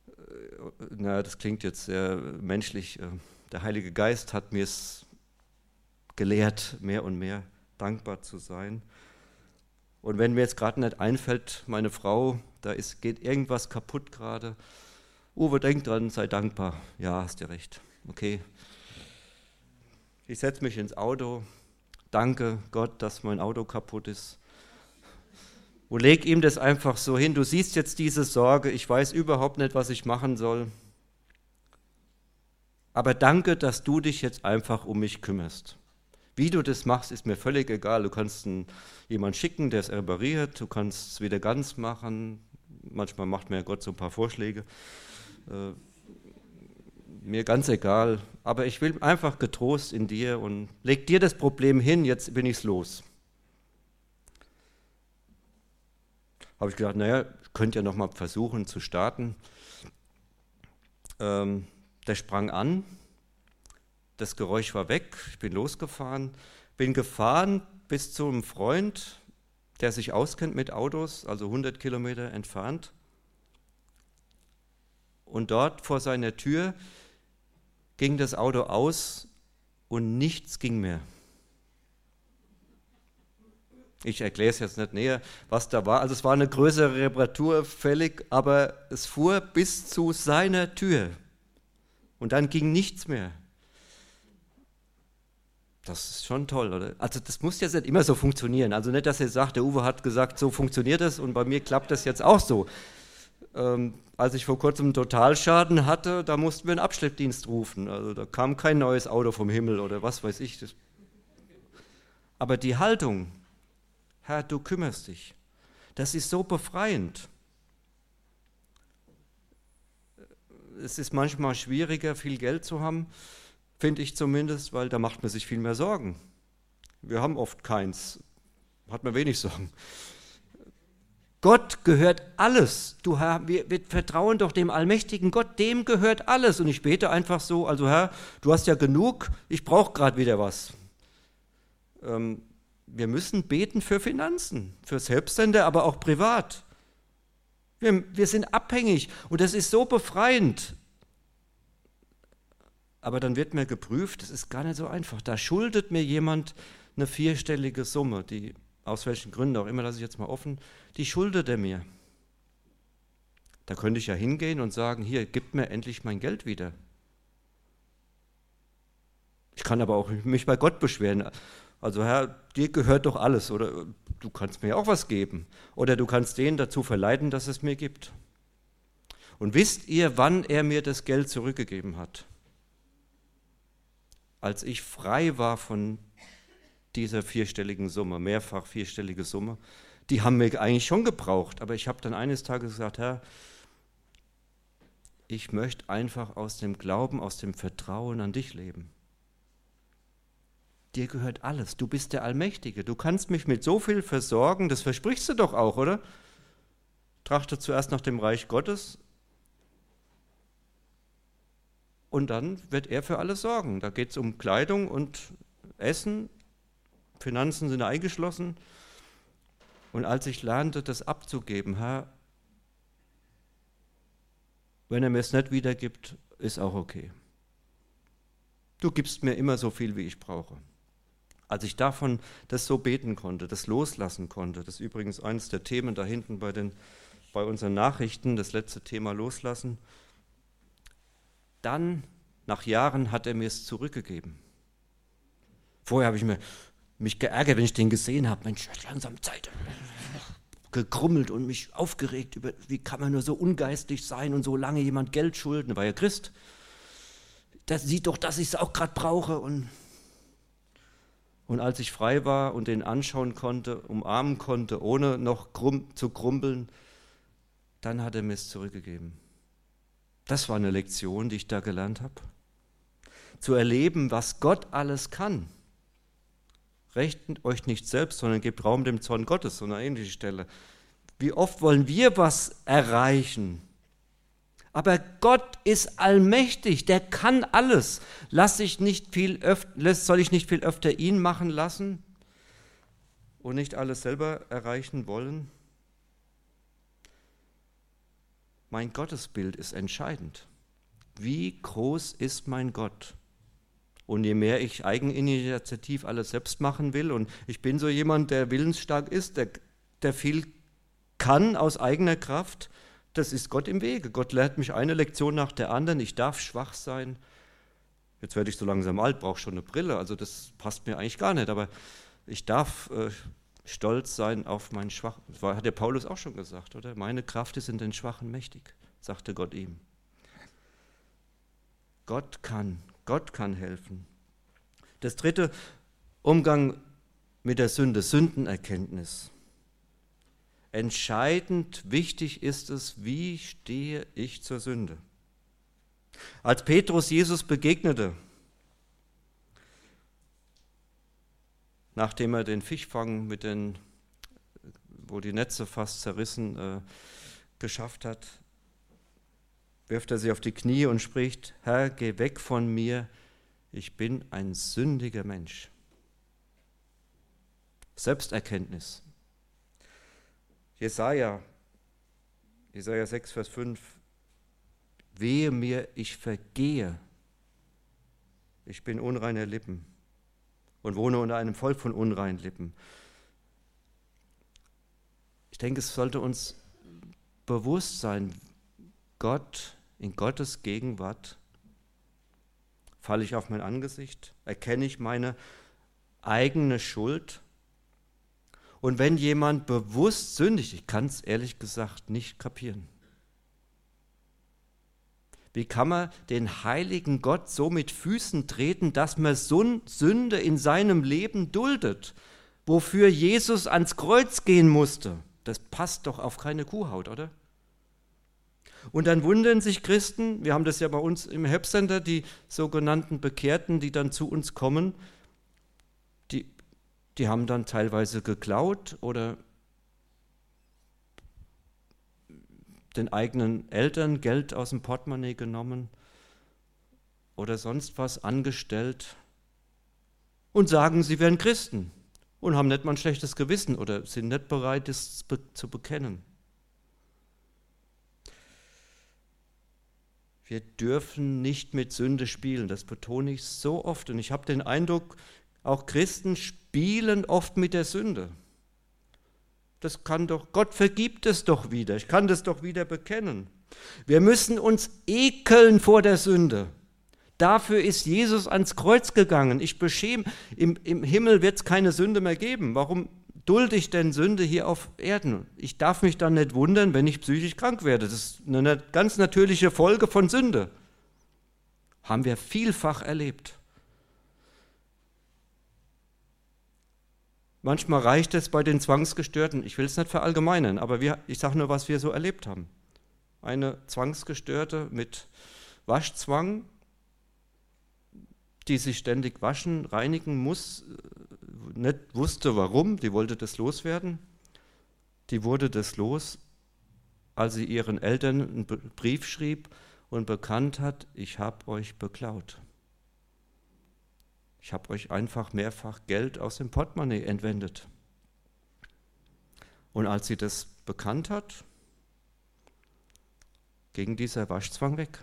Äh, na, das klingt jetzt sehr menschlich. Äh, der Heilige Geist hat mir es gelehrt, mehr und mehr dankbar zu sein. Und wenn mir jetzt gerade nicht einfällt, meine Frau, da ist, geht irgendwas kaputt gerade, Uwe, denk dran, sei dankbar. Ja, hast du recht. Okay. Ich setze mich ins Auto, danke Gott, dass mein Auto kaputt ist. Und leg ihm das einfach so hin. Du siehst jetzt diese Sorge, ich weiß überhaupt nicht, was ich machen soll. Aber danke, dass du dich jetzt einfach um mich kümmerst. Wie du das machst, ist mir völlig egal. Du kannst jemanden schicken, der es repariert, du kannst es wieder ganz machen. Manchmal macht mir Gott so ein paar Vorschläge. Äh, mir ganz egal. Aber ich will einfach getrost in dir und leg dir das Problem hin, jetzt bin ich los. Habe ich gedacht, naja, könnt ihr noch mal versuchen zu starten. Ähm, der sprang an, das Geräusch war weg, ich bin losgefahren, bin gefahren bis zu einem Freund, der sich auskennt mit Autos, also 100 Kilometer entfernt. Und dort vor seiner Tür ging das Auto aus und nichts ging mehr. Ich erkläre es jetzt nicht näher, was da war. Also es war eine größere Reparatur fällig, aber es fuhr bis zu seiner Tür. Und dann ging nichts mehr. Das ist schon toll, oder? Also das muss jetzt nicht immer so funktionieren. Also nicht, dass er sagt, der Uwe hat gesagt, so funktioniert das und bei mir klappt das jetzt auch so. Ähm, als ich vor kurzem einen Totalschaden hatte, da mussten wir einen Abschleppdienst rufen. Also da kam kein neues Auto vom Himmel oder was weiß ich. Aber die Haltung, Herr, du kümmerst dich, das ist so befreiend. Es ist manchmal schwieriger, viel Geld zu haben, finde ich zumindest, weil da macht man sich viel mehr Sorgen. Wir haben oft keins, hat man wenig Sorgen. Gott gehört alles. Du Herr, wir, wir, vertrauen doch dem allmächtigen Gott, dem gehört alles. Und ich bete einfach so, also Herr, du hast ja genug, ich brauche gerade wieder was. Ähm, wir müssen beten für Finanzen, für Selbstsender, aber auch privat. Wir, wir sind abhängig und das ist so befreiend. Aber dann wird mir geprüft, das ist gar nicht so einfach. Da schuldet mir jemand eine vierstellige Summe, die aus welchen Gründen auch immer, lasse ich jetzt mal offen, die schuldet er mir. Da könnte ich ja hingehen und sagen, hier, gib mir endlich mein Geld wieder. Ich kann aber auch mich bei Gott beschweren. Also Herr, dir gehört doch alles oder du kannst mir auch was geben oder du kannst den dazu verleiten, dass es mir gibt. Und wisst ihr, wann er mir das Geld zurückgegeben hat? Als ich frei war von dieser vierstelligen Summe, mehrfach vierstellige Summe, die haben wir eigentlich schon gebraucht. Aber ich habe dann eines Tages gesagt, Herr, ich möchte einfach aus dem Glauben, aus dem Vertrauen an dich leben. Dir gehört alles. Du bist der Allmächtige. Du kannst mich mit so viel versorgen. Das versprichst du doch auch, oder? Trachte zuerst nach dem Reich Gottes und dann wird er für alles sorgen. Da geht es um Kleidung und Essen Finanzen sind eingeschlossen. Und als ich lernte, das abzugeben, Herr, wenn er mir es nicht wiedergibt, ist auch okay. Du gibst mir immer so viel, wie ich brauche. Als ich davon das so beten konnte, das loslassen konnte, das ist übrigens eines der Themen da hinten bei, den, bei unseren Nachrichten, das letzte Thema loslassen, dann, nach Jahren, hat er mir es zurückgegeben. Vorher habe ich mir, mich geärgert, wenn ich den gesehen habe. Mensch, langsam Zeit. Gekrummelt und mich aufgeregt über, wie kann man nur so ungeistlich sein und so lange jemand Geld schulden. War ja Christ. Der sieht doch, dass ich es auch gerade brauche. Und, und als ich frei war und den anschauen konnte, umarmen konnte, ohne noch krumm, zu krumpeln, dann hat er mir es zurückgegeben. Das war eine Lektion, die ich da gelernt habe. Zu erleben, was Gott alles kann Rechnet euch nicht selbst, sondern gebt Raum dem Zorn Gottes, so eine ähnliche Stelle. Wie oft wollen wir was erreichen? Aber Gott ist allmächtig, der kann alles. Lass ich nicht viel öfter, soll ich nicht viel öfter ihn machen lassen und nicht alles selber erreichen wollen? Mein Gottesbild ist entscheidend. Wie groß ist mein Gott? Und je mehr ich eigeninitiativ alles selbst machen will, und ich bin so jemand, der willensstark ist, der, der viel kann aus eigener Kraft, das ist Gott im Wege. Gott lehrt mich eine Lektion nach der anderen. Ich darf schwach sein. Jetzt werde ich so langsam alt, brauche schon eine Brille. Also das passt mir eigentlich gar nicht. Aber ich darf äh, stolz sein auf meinen Schwachen. Das hat der Paulus auch schon gesagt, oder? Meine Kraft ist in den Schwachen mächtig, sagte Gott ihm. Gott kann, Gott kann helfen. Das dritte, Umgang mit der Sünde, Sündenerkenntnis. Entscheidend wichtig ist es, wie stehe ich zur Sünde. Als Petrus Jesus begegnete, nachdem er den Fischfang mit den, wo die Netze fast zerrissen, äh, geschafft hat, wirft er sie auf die Knie und spricht, Herr, geh weg von mir, ich bin ein sündiger Mensch. Selbsterkenntnis. Jesaja, Jesaja 6, Vers 5, wehe mir, ich vergehe. Ich bin unreiner Lippen und wohne unter einem Volk von unreinen Lippen. Ich denke, es sollte uns bewusst sein, Gott in Gottes Gegenwart falle ich auf mein Angesicht, erkenne ich meine eigene Schuld. Und wenn jemand bewusst sündigt, ich kann es ehrlich gesagt nicht kapieren. Wie kann man den heiligen Gott so mit Füßen treten, dass man Sünde in seinem Leben duldet, wofür Jesus ans Kreuz gehen musste? Das passt doch auf keine Kuhhaut, oder? Und dann wundern sich Christen, wir haben das ja bei uns im Helpcenter, die sogenannten Bekehrten, die dann zu uns kommen, die haben dann teilweise geklaut oder den eigenen Eltern Geld aus dem Portemonnaie genommen oder sonst was angestellt und sagen, sie wären Christen und haben nicht mal ein schlechtes Gewissen oder sind nicht bereit, es zu bekennen. Wir dürfen nicht mit Sünde spielen, das betone ich so oft. Und ich habe den Eindruck, auch Christen spielen oft mit der Sünde. Das kann doch, Gott vergibt es doch wieder, ich kann das doch wieder bekennen. Wir müssen uns ekeln vor der Sünde. Dafür ist Jesus ans Kreuz gegangen. Ich beschäme, im, im Himmel wird es keine Sünde mehr geben. Warum dulde ich denn Sünde hier auf Erden? Ich darf mich dann nicht wundern, wenn ich psychisch krank werde. Das ist eine ganz natürliche Folge von Sünde. Haben wir vielfach erlebt. Manchmal reicht es bei den Zwangsgestörten, ich will es nicht verallgemeinern, aber wir, ich sage nur, was wir so erlebt haben. Eine Zwangsgestörte mit Waschzwang, die sich ständig waschen, reinigen muss, nicht wusste warum, die wollte das loswerden. Die wurde das los, als sie ihren Eltern einen Brief schrieb und bekannt hat, ich habe euch beklaut. Ich habe euch einfach mehrfach Geld aus dem Portemonnaie entwendet. Und als sie das bekannt hat, ging dieser Waschzwang weg.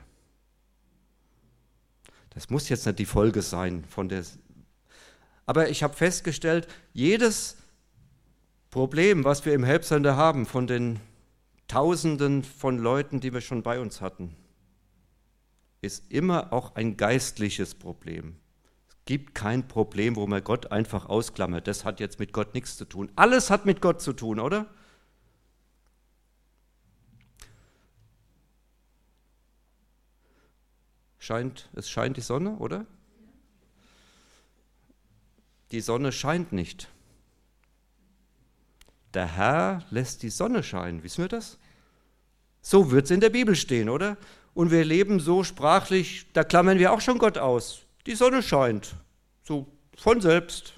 Das muss jetzt nicht die Folge sein von der aber ich habe festgestellt, jedes Problem, was wir im Helpcenter haben, von den Tausenden von Leuten, die wir schon bei uns hatten, ist immer auch ein geistliches Problem. Gibt kein Problem, wo man Gott einfach ausklammert. Das hat jetzt mit Gott nichts zu tun. Alles hat mit Gott zu tun, oder? Scheint, es scheint die Sonne, oder? die Sonne scheint nicht. Der Herr lässt die Sonne scheinen, wissen wir das? So wird es in der Bibel stehen, oder? Und wir leben so sprachlich, da klammern wir auch schon Gott aus. Die Sonne scheint, so von selbst.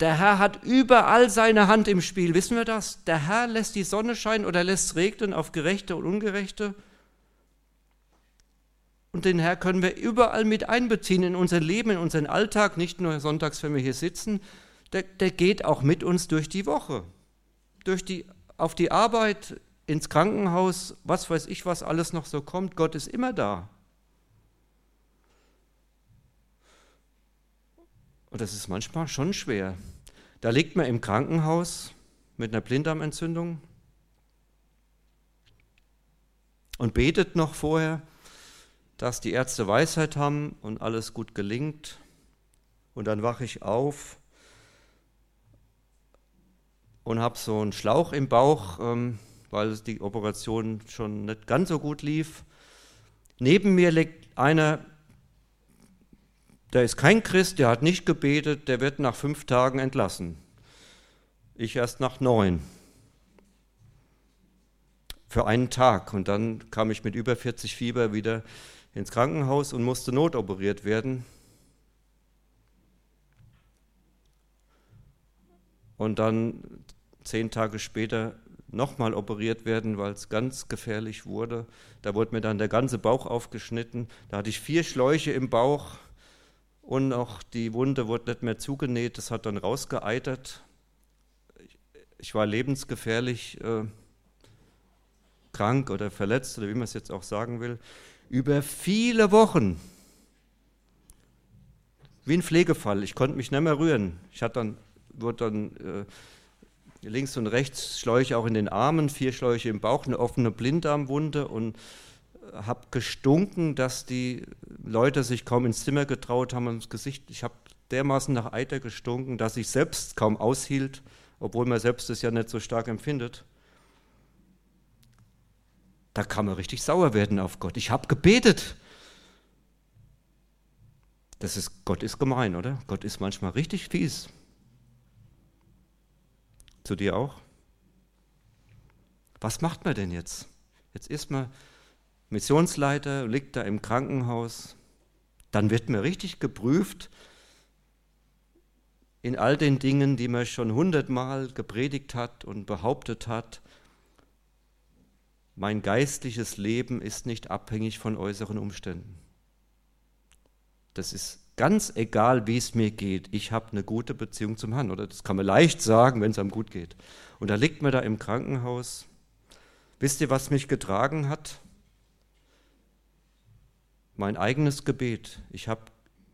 Der Herr hat überall seine Hand im Spiel, wissen wir das? Der Herr lässt die Sonne scheinen oder lässt regnen auf Gerechte und Ungerechte. Und den Herr können wir überall mit einbeziehen in unser Leben, in unseren Alltag, nicht nur sonntags, wenn wir hier sitzen. Der, der geht auch mit uns durch die Woche, durch die, auf die Arbeit, ins Krankenhaus, was weiß ich, was alles noch so kommt. Gott ist immer da. Und das ist manchmal schon schwer. Da liegt man im Krankenhaus mit einer Blinddarmentzündung und betet noch vorher dass die Ärzte Weisheit haben und alles gut gelingt. Und dann wache ich auf und habe so einen Schlauch im Bauch, ähm, weil die Operation schon nicht ganz so gut lief. Neben mir liegt einer, der ist kein Christ, der hat nicht gebetet, der wird nach fünf Tagen entlassen. Ich erst nach neun. Für einen Tag. Und dann kam ich mit über 40 Fieber wieder ins Krankenhaus und musste notoperiert werden. Und dann zehn Tage später nochmal operiert werden, weil es ganz gefährlich wurde. Da wurde mir dann der ganze Bauch aufgeschnitten. Da hatte ich vier Schläuche im Bauch und auch die Wunde wurde nicht mehr zugenäht. Das hat dann rausgeeitert. Ich war lebensgefährlich äh, krank oder verletzt oder wie man es jetzt auch sagen will über viele Wochen. Wie ein Pflegefall. Ich konnte mich nicht mehr rühren. Ich hatte dann, wurde dann äh, links und rechts Schläuche auch in den Armen, vier Schläuche im Bauch, eine offene Blinddarmwunde und habe gestunken, dass die Leute sich kaum ins Zimmer getraut haben ins Gesicht. Ich habe dermaßen nach Eiter gestunken, dass ich selbst kaum aushielt, obwohl man selbst es ja nicht so stark empfindet. Da kann man richtig sauer werden auf Gott. Ich habe gebetet. Das ist, Gott ist gemein, oder? Gott ist manchmal richtig fies. Zu dir auch? Was macht man denn jetzt? Jetzt ist man Missionsleiter, liegt da im Krankenhaus. Dann wird man richtig geprüft in all den Dingen, die man schon hundertmal gepredigt hat und behauptet hat. Mein geistliches Leben ist nicht abhängig von äußeren Umständen. Das ist ganz egal, wie es mir geht. Ich habe eine gute Beziehung zum Herrn. Oder das kann man leicht sagen, wenn es einem gut geht. Und da liegt man da im Krankenhaus. Wisst ihr, was mich getragen hat? Mein eigenes Gebet. Ich habe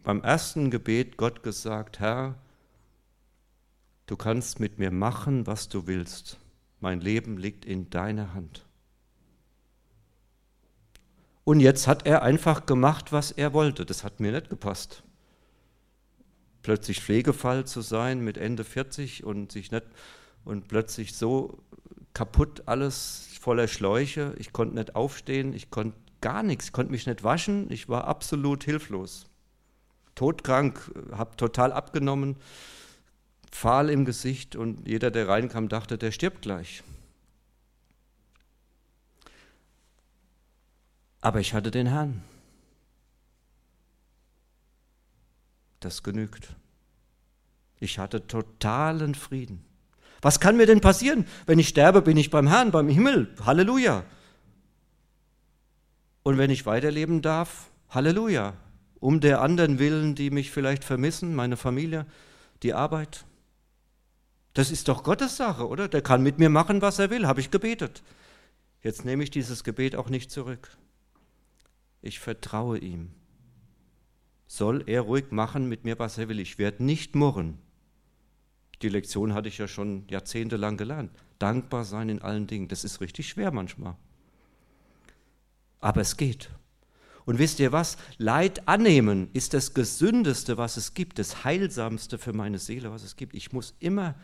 beim ersten Gebet Gott gesagt, Herr, du kannst mit mir machen, was du willst. Mein Leben liegt in deiner Hand. Und jetzt hat er einfach gemacht, was er wollte. Das hat mir nicht gepasst. Plötzlich Pflegefall zu sein mit Ende 40 und sich nicht und plötzlich so kaputt alles voller Schläuche. Ich konnte nicht aufstehen, ich konnte gar nichts, ich konnte mich nicht waschen, ich war absolut hilflos. Todkrank, habe total abgenommen, fahl im Gesicht und jeder, der reinkam, dachte, der stirbt gleich. Aber ich hatte den Herrn. Das genügt. Ich hatte totalen Frieden. Was kann mir denn passieren? Wenn ich sterbe, bin ich beim Herrn, beim Himmel. Halleluja. Und wenn ich weiterleben darf, Halleluja. Um der anderen willen, die mich vielleicht vermissen, meine Familie, die Arbeit. Das ist doch Gottes Sache, oder? Der kann mit mir machen, was er will, habe ich gebetet. Jetzt nehme ich dieses Gebet auch nicht zurück ich vertraue ihm. Soll er ruhig machen mit mir, was er will. Ich werde nicht murren. Die Lektion hatte ich ja schon jahrzehntelang gelernt. Dankbar sein in allen Dingen. Das ist richtig schwer manchmal. Aber es geht. Und wisst ihr was? Leid annehmen ist das Gesündeste, was es gibt, das Heilsamste für meine Seele, was es gibt. Ich muss immer,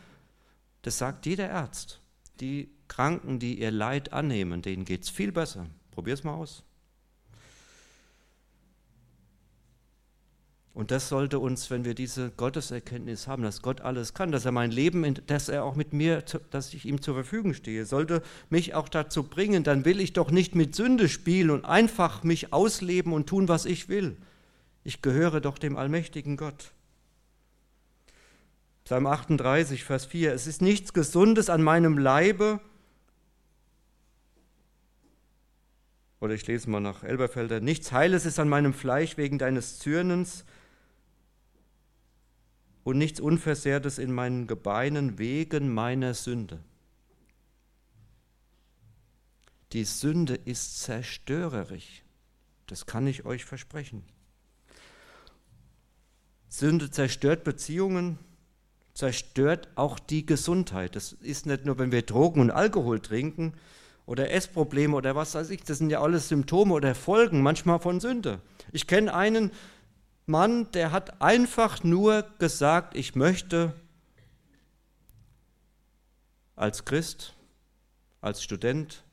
das sagt jeder Arzt, die Kranken, die ihr Leid annehmen, denen geht es viel besser. Probier es mal aus. Und das sollte uns, wenn wir diese Gotteserkenntnis haben, dass Gott alles kann, dass er mein Leben, dass er auch mit mir, dass ich ihm zur Verfügung stehe, sollte mich auch dazu bringen, dann will ich doch nicht mit Sünde spielen und einfach mich ausleben und tun, was ich will. Ich gehöre doch dem allmächtigen Gott. Psalm 38, Vers 4. Es ist nichts Gesundes an meinem Leibe. Oder ich lese mal nach Elberfelder. Nichts Heiles ist an meinem Fleisch wegen deines Zürnens und nichts Unversehrtes in meinen Gebeinen wegen meiner Sünde. Die Sünde ist zerstörerisch. Das kann ich euch versprechen. Sünde zerstört Beziehungen, zerstört auch die Gesundheit. Das ist nicht nur, wenn wir Drogen und Alkohol trinken oder Essprobleme oder was weiß ich, das sind ja alles Symptome oder Folgen manchmal von Sünde. Ich kenne einen, Mann, der hat einfach nur gesagt, ich möchte als Christ, als Student,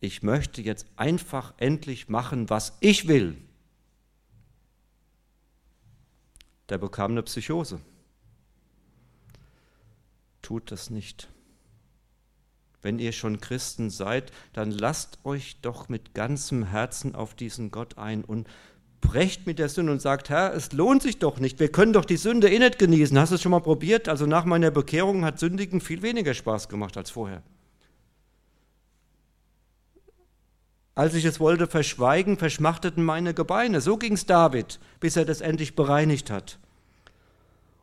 ich möchte jetzt einfach endlich machen, was ich will. Der bekam eine Psychose. Tut das nicht. Wenn ihr schon Christen seid, dann lasst euch doch mit ganzem Herzen auf diesen Gott ein und brecht mit der Sünde und sagt, Herr, es lohnt sich doch nicht, wir können doch die Sünde eh nicht genießen. Hast du es schon mal probiert? Also nach meiner Bekehrung hat Sündigen viel weniger Spaß gemacht als vorher. Als ich es wollte verschweigen, verschmachteten meine Gebeine. So ging es David, bis er das endlich bereinigt hat.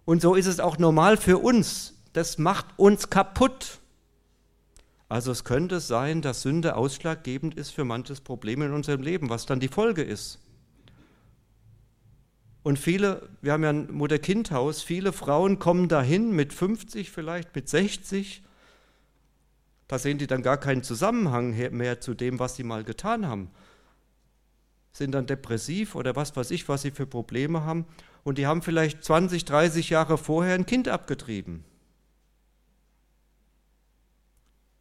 Und so ist es auch normal für uns. Das macht uns kaputt. Also es könnte sein, dass Sünde ausschlaggebend ist für manches Problem in unserem Leben, was dann die Folge ist. Und viele, wir haben ja ein Mutter-Kind-Haus, viele Frauen kommen dahin mit 50 vielleicht, mit 60. Da sehen die dann gar keinen Zusammenhang mehr zu dem, was sie mal getan haben. sind dann depressiv oder was weiß ich, was sie für Probleme haben. Und die haben vielleicht 20, 30 Jahre vorher ein Kind abgetrieben.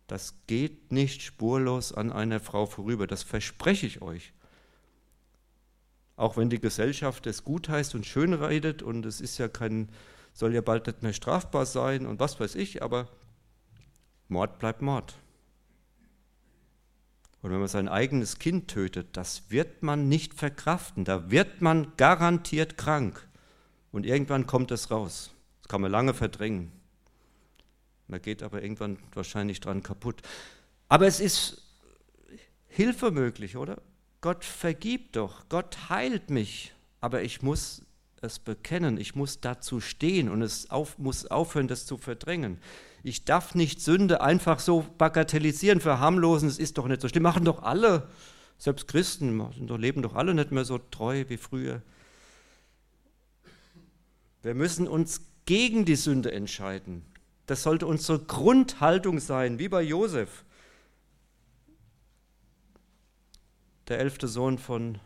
Das geht nicht spurlos an einer Frau vorüber, das verspreche ich euch. Auch wenn die Gesellschaft es gut heißt und schön redet und es ist ja kein, soll ja bald nicht mehr strafbar sein und was weiß ich, aber Mord bleibt Mord. Und wenn man sein eigenes Kind tötet, das wird man nicht verkraften, da wird man garantiert krank. Und irgendwann kommt es raus. Das kann man lange verdrängen. Man geht aber irgendwann wahrscheinlich dran kaputt. Aber es ist Hilfe möglich, oder? Gott vergibt doch, Gott heilt mich, aber ich muss es bekennen, ich muss dazu stehen und es auf, muss aufhören, das zu verdrängen. Ich darf nicht Sünde einfach so bagatellisieren, verharmlosen, es ist doch nicht so schlimm. Machen doch alle, selbst Christen, leben doch alle nicht mehr so treu wie früher. Wir müssen uns gegen die Sünde entscheiden. Das sollte unsere Grundhaltung sein, wie bei Josef, der elfte Sohn von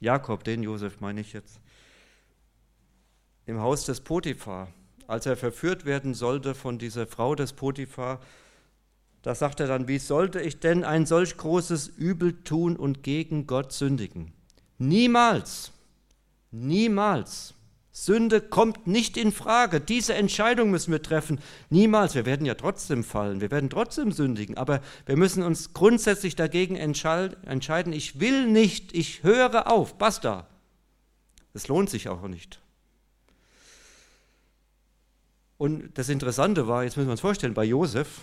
Jakob, den Josef meine ich jetzt, im Haus des Potiphar, als er verführt werden sollte von dieser Frau des Potiphar, da sagt er dann, wie sollte ich denn ein solch großes Übel tun und gegen Gott sündigen? Niemals, niemals. Sünde kommt nicht in Frage. Diese Entscheidung müssen wir treffen. Niemals. Wir werden ja trotzdem fallen. Wir werden trotzdem sündigen. Aber wir müssen uns grundsätzlich dagegen entscheiden. Ich will nicht. Ich höre auf. Basta. Es lohnt sich auch nicht. Und das Interessante war, jetzt müssen wir uns vorstellen, bei Josef,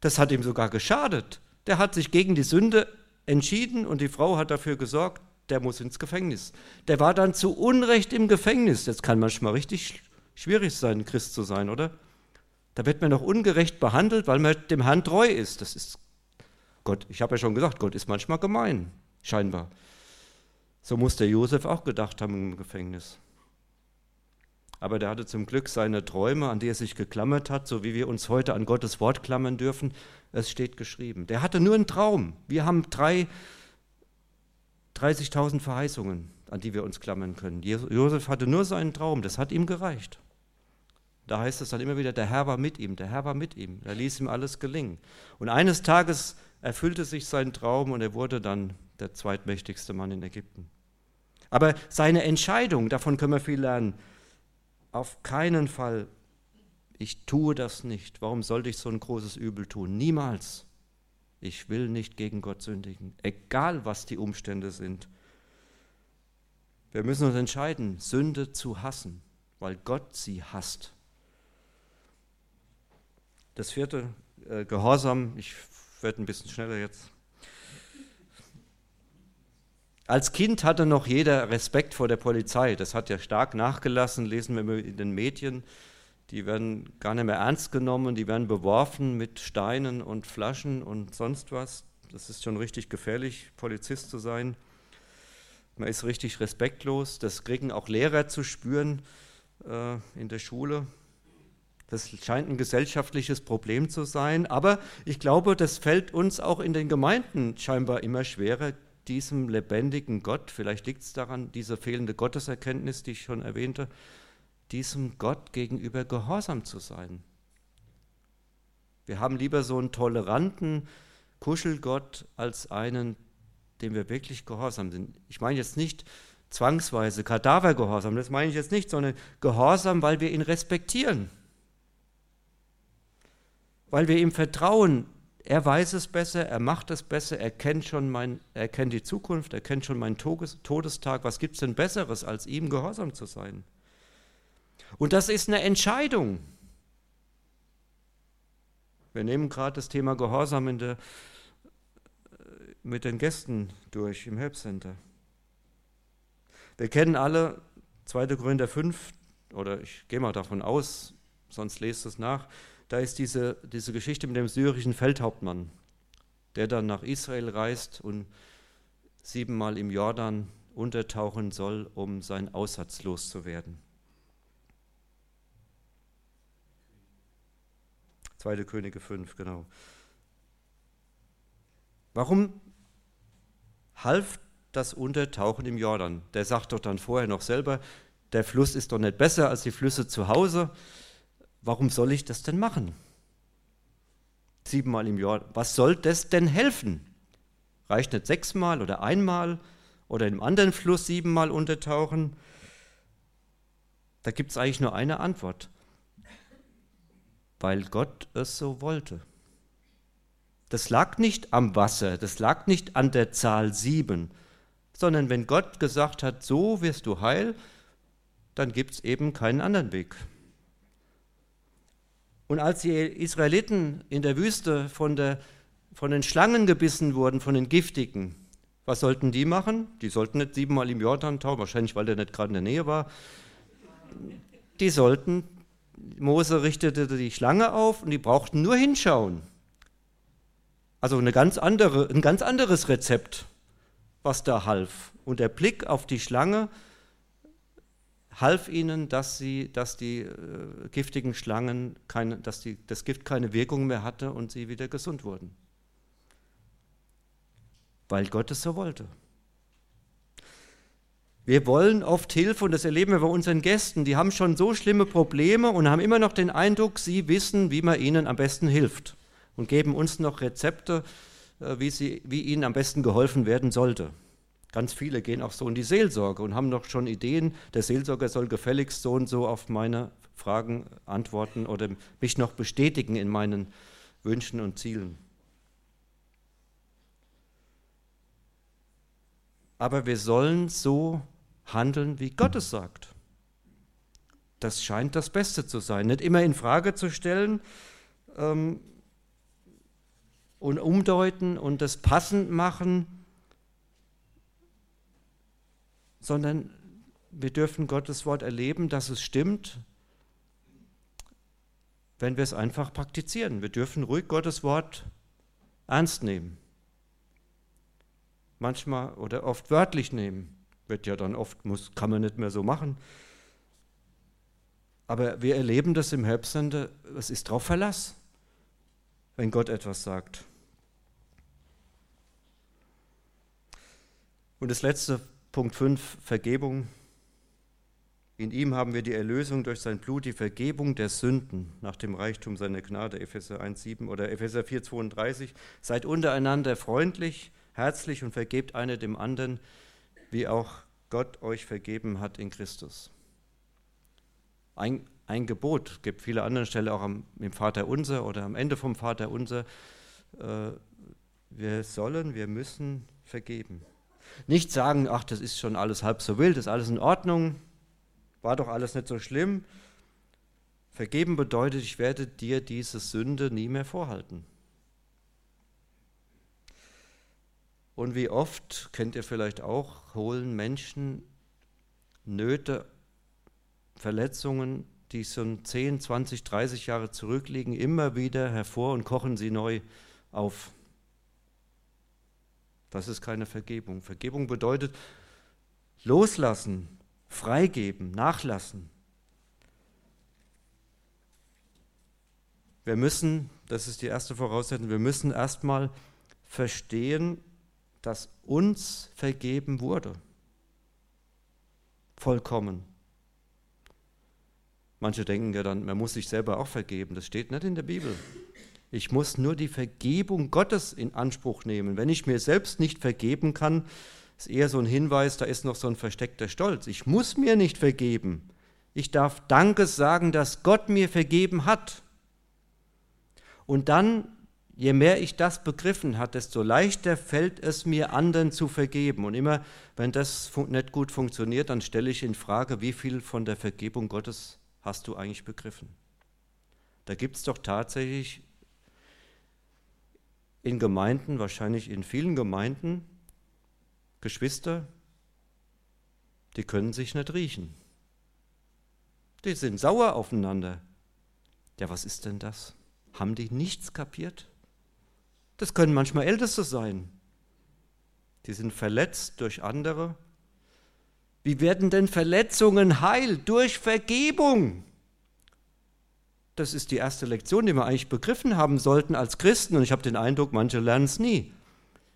das hat ihm sogar geschadet. Der hat sich gegen die Sünde entschieden und die Frau hat dafür gesorgt, der muss ins Gefängnis. Der war dann zu Unrecht im Gefängnis. Das kann manchmal richtig schwierig sein, Christ zu sein, oder? Da wird man noch ungerecht behandelt, weil man dem Herrn treu ist. Das ist Gott, ich habe ja schon gesagt, Gott ist manchmal gemein, scheinbar. So muss der Josef auch gedacht haben im Gefängnis. Aber der hatte zum Glück seine Träume, an die er sich geklammert hat, so wie wir uns heute an Gottes Wort klammern dürfen. Es steht geschrieben. Der hatte nur einen Traum. Wir haben drei 30.000 Verheißungen, an die wir uns klammern können. Josef hatte nur seinen Traum, das hat ihm gereicht. Da heißt es dann immer wieder, der Herr war mit ihm, der Herr war mit ihm, er ließ ihm alles gelingen. Und eines Tages erfüllte sich sein Traum und er wurde dann der zweitmächtigste Mann in Ägypten. Aber seine Entscheidung, davon können wir viel lernen, auf keinen Fall, ich tue das nicht. Warum sollte ich so ein großes Übel tun? Niemals. Ich will nicht gegen Gott sündigen, egal was die Umstände sind. Wir müssen uns entscheiden, Sünde zu hassen, weil Gott sie hasst. Das vierte, äh, Gehorsam, ich werde ein bisschen schneller jetzt. Als Kind hatte noch jeder Respekt vor der Polizei. Das hat ja stark nachgelassen, lesen wir in den Medien die werden gar nicht mehr ernst genommen, die werden beworfen mit Steinen und Flaschen und sonst was. Das ist schon richtig gefährlich, Polizist zu sein. Man ist richtig respektlos. Das kriegen auch Lehrer zu spüren äh, in der Schule. Das scheint ein gesellschaftliches Problem zu sein, aber ich glaube, das fällt uns auch in den Gemeinden scheinbar immer schwerer, diesem lebendigen Gott, vielleicht liegt es daran, diese fehlende Gotteserkenntnis, die ich schon erwähnte, diesem Gott gegenüber gehorsam zu sein. Wir haben lieber so einen toleranten Kuschelgott als einen, dem wir wirklich gehorsam sind. Ich meine jetzt nicht zwangsweise Kadavergehorsam, das meine ich jetzt nicht, sondern Gehorsam, weil wir ihn respektieren, weil wir ihm vertrauen. Er weiß es besser, er macht es besser, er kennt schon mein, er kennt die Zukunft, er kennt schon meinen Todestag. Was gibt es denn Besseres, als ihm gehorsam zu sein? Und das ist eine Entscheidung. Wir nehmen gerade das Thema Gehorsam der, äh, mit den Gästen durch im Helpcenter. Wir kennen alle 2. Korinther 5, oder ich gehe mal davon aus, sonst lest es nach, da ist diese, diese Geschichte mit dem syrischen Feldhauptmann, der dann nach Israel reist und siebenmal im Jordan untertauchen soll, um sein Aussatz loszuwerden. 2. Könige 5, genau. Warum half das Untertauchen im Jordan. Der sagt doch dann vorher noch selber, der Fluss ist doch nicht besser als die Flüsse zu Hause. Warum soll ich das denn machen? Siebenmal im Jordan. Was soll das denn helfen? Reicht nicht sechsmal oder einmal oder in einem anderen Fluss siebenmal untertauchen? Da gibt es eigentlich nur eine Antwort. Weil Gott es so wollte. Das lag nicht am Wasser, das lag nicht an der Zahl sieben, sondern wenn Gott gesagt hat, so wirst du heil, dann gibt es eben keinen anderen Weg. Und als die Israeliten in der Wüste von, der, von den Schlangen gebissen wurden, von den Giftigen, was sollten die machen? Die sollten nicht siebenmal im Jordan tauchen, wahrscheinlich weil der nicht gerade in der Nähe war. Die sollten, Mose richtete die Schlange auf und die brauchten nur hinschauen. Also eine ganz andere, ein ganz anderes Rezept, was da half. Und der Blick auf die Schlange half ihnen, dass, sie, dass die äh, giftigen Schlangen, keine, dass die, das Gift keine Wirkung mehr hatte und sie wieder gesund wurden. Weil Gott es so wollte. Wir wollen oft Hilfe und das erleben wir bei unseren Gästen. Die haben schon so schlimme Probleme und haben immer noch den Eindruck, sie wissen, wie man ihnen am besten hilft und geben uns noch Rezepte, äh, wie, sie, wie ihnen am besten geholfen werden sollte. Ganz viele gehen auch so in die Seelsorge und haben noch schon Ideen, der Seelsorger soll gefälligst so und so auf meine Fragen antworten oder mich noch bestätigen in meinen Wünschen und Zielen. Aber wir sollen so handeln, wie Gott es sagt. Das scheint das Beste zu sein. Nicht immer in Frage zu stellen ähm, und umdeuten und das passend machen, sondern wir dürfen Gottes Wort erleben, dass es stimmt, wenn wir es einfach praktizieren. Wir dürfen ruhig Gottes Wort ernst nehmen. Manchmal oder oft wörtlich nehmen. Wird ja dann oft, muss, kann man nicht mehr so machen. Aber wir erleben das im Herbstsende, es ist darauf Verlass, wenn Gott etwas sagt. Und das letzte Punkt 5, Vergebung. In ihm haben wir die Erlösung durch sein Blut, die Vergebung der Sünden nach dem Reichtum seiner Gnade, Epheser 1,7 oder Epheser 4,32. Seid untereinander freundlich, herzlich und vergebt einer dem anderen, wie auch Gott euch vergeben hat in Christus. Ein, ein Gebot, es gibt viele andere Stellen auch am, im Vater Unser oder am Ende vom Vater Unser. Äh, wir sollen, wir müssen vergeben. Nicht sagen, ach, das ist schon alles halb so wild, ist alles in Ordnung, war doch alles nicht so schlimm. Vergeben bedeutet, ich werde dir diese Sünde nie mehr vorhalten. Und wie oft, kennt ihr vielleicht auch, holen Menschen Nöte, Verletzungen, die schon 10, 20, 30 Jahre zurückliegen, immer wieder hervor und kochen sie neu auf. Das ist keine Vergebung. Vergebung bedeutet loslassen, freigeben, nachlassen. Wir müssen, das ist die erste Voraussetzung, wir müssen erstmal verstehen, dass uns vergeben wurde. Vollkommen. Manche denken ja dann, man muss sich selber auch vergeben. Das steht nicht in der Bibel. Ich muss nur die Vergebung Gottes in Anspruch nehmen. Wenn ich mir selbst nicht vergeben kann, ist eher so ein Hinweis, da ist noch so ein versteckter Stolz. Ich muss mir nicht vergeben. Ich darf Dankes sagen, dass Gott mir vergeben hat. Und dann, je mehr ich das begriffen habe, desto leichter fällt es mir, anderen zu vergeben. Und immer, wenn das nicht gut funktioniert, dann stelle ich in Frage, wie viel von der Vergebung Gottes hast du eigentlich begriffen? Da gibt es doch tatsächlich in Gemeinden, wahrscheinlich in vielen Gemeinden, Geschwister, die können sich nicht riechen. Die sind sauer aufeinander. Ja, was ist denn das? Haben die nichts kapiert? Das können manchmal Älteste sein. Die sind verletzt durch andere. Wie werden denn Verletzungen heil? Durch Vergebung. Das ist die erste Lektion, die wir eigentlich begriffen haben sollten als Christen. Und ich habe den Eindruck, manche lernen es nie.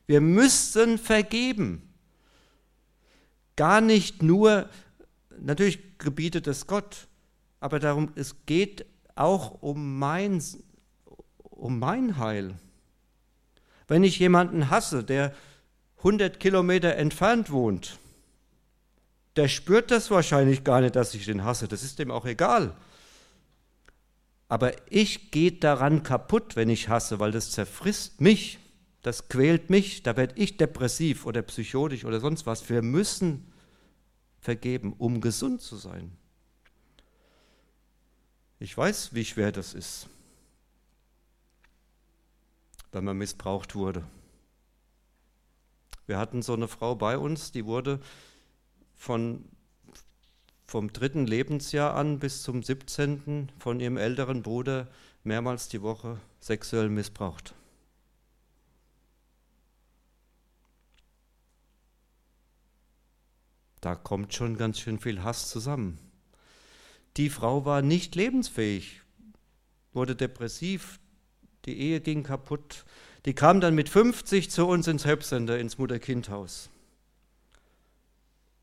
Wir müssen vergeben. gar nicht nur, natürlich gebietet es Gott, aber darum, es geht auch um mein, um mein Heil. Wenn ich jemanden hasse, der 100 Kilometer entfernt wohnt, der spürt das wahrscheinlich gar nicht, dass ich den hasse. Das ist dem auch egal. Aber ich gehe daran kaputt, wenn ich hasse, weil das zerfrisst mich, das quält mich, da werde ich depressiv oder psychotisch oder sonst was. Wir müssen vergeben, um gesund zu sein. Ich weiß, wie schwer das ist, wenn man missbraucht wurde. Wir hatten so eine Frau bei uns, die wurde von, vom dritten Lebensjahr an bis zum 17. von ihrem älteren Bruder mehrmals die Woche sexuell missbraucht. Da kommt schon ganz schön viel Hass zusammen. Die Frau war nicht lebensfähig, wurde depressiv, die Ehe ging kaputt. Die kam dann mit 50 zu uns ins Helpcenter, ins Mutter-Kind-Haus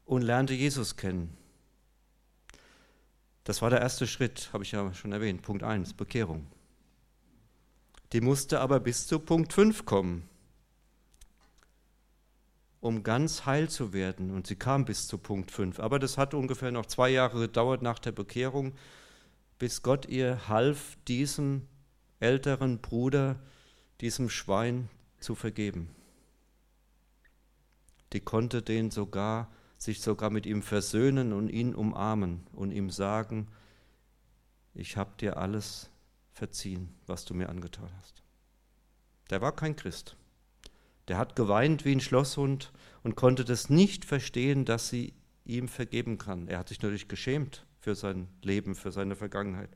und lernte Jesus kennen. Das war der erste Schritt, habe ich ja schon erwähnt, Punkt 1, Bekehrung. Die musste aber bis zu Punkt 5 kommen, um ganz heil zu werden. Und sie kam bis zu Punkt 5. Aber das hat ungefähr noch zwei Jahre gedauert nach der Bekehrung, bis Gott ihr half, diesem älteren Bruder, diesem Schwein zu vergeben. Die konnte den sogar sich sogar mit ihm versöhnen und ihn umarmen und ihm sagen, ich habe dir alles verziehen, was du mir angetan hast. Der war kein Christ. Der hat geweint wie ein Schlosshund und konnte das nicht verstehen, dass sie ihm vergeben kann. Er hat sich natürlich geschämt für sein Leben, für seine Vergangenheit.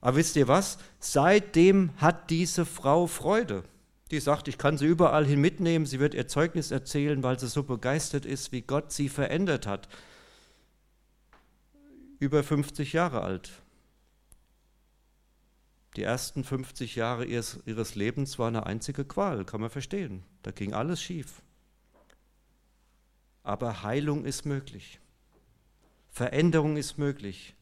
Aber wisst ihr was? Seitdem hat diese Frau Freude. Die sagt, ich kann sie überall hin mitnehmen, sie wird ihr Zeugnis erzählen, weil sie so begeistert ist, wie Gott sie verändert hat. Über 50 Jahre alt. Die ersten 50 Jahre ihres, ihres Lebens war eine einzige Qual, kann man verstehen. Da ging alles schief. Aber Heilung ist möglich. Veränderung ist möglich.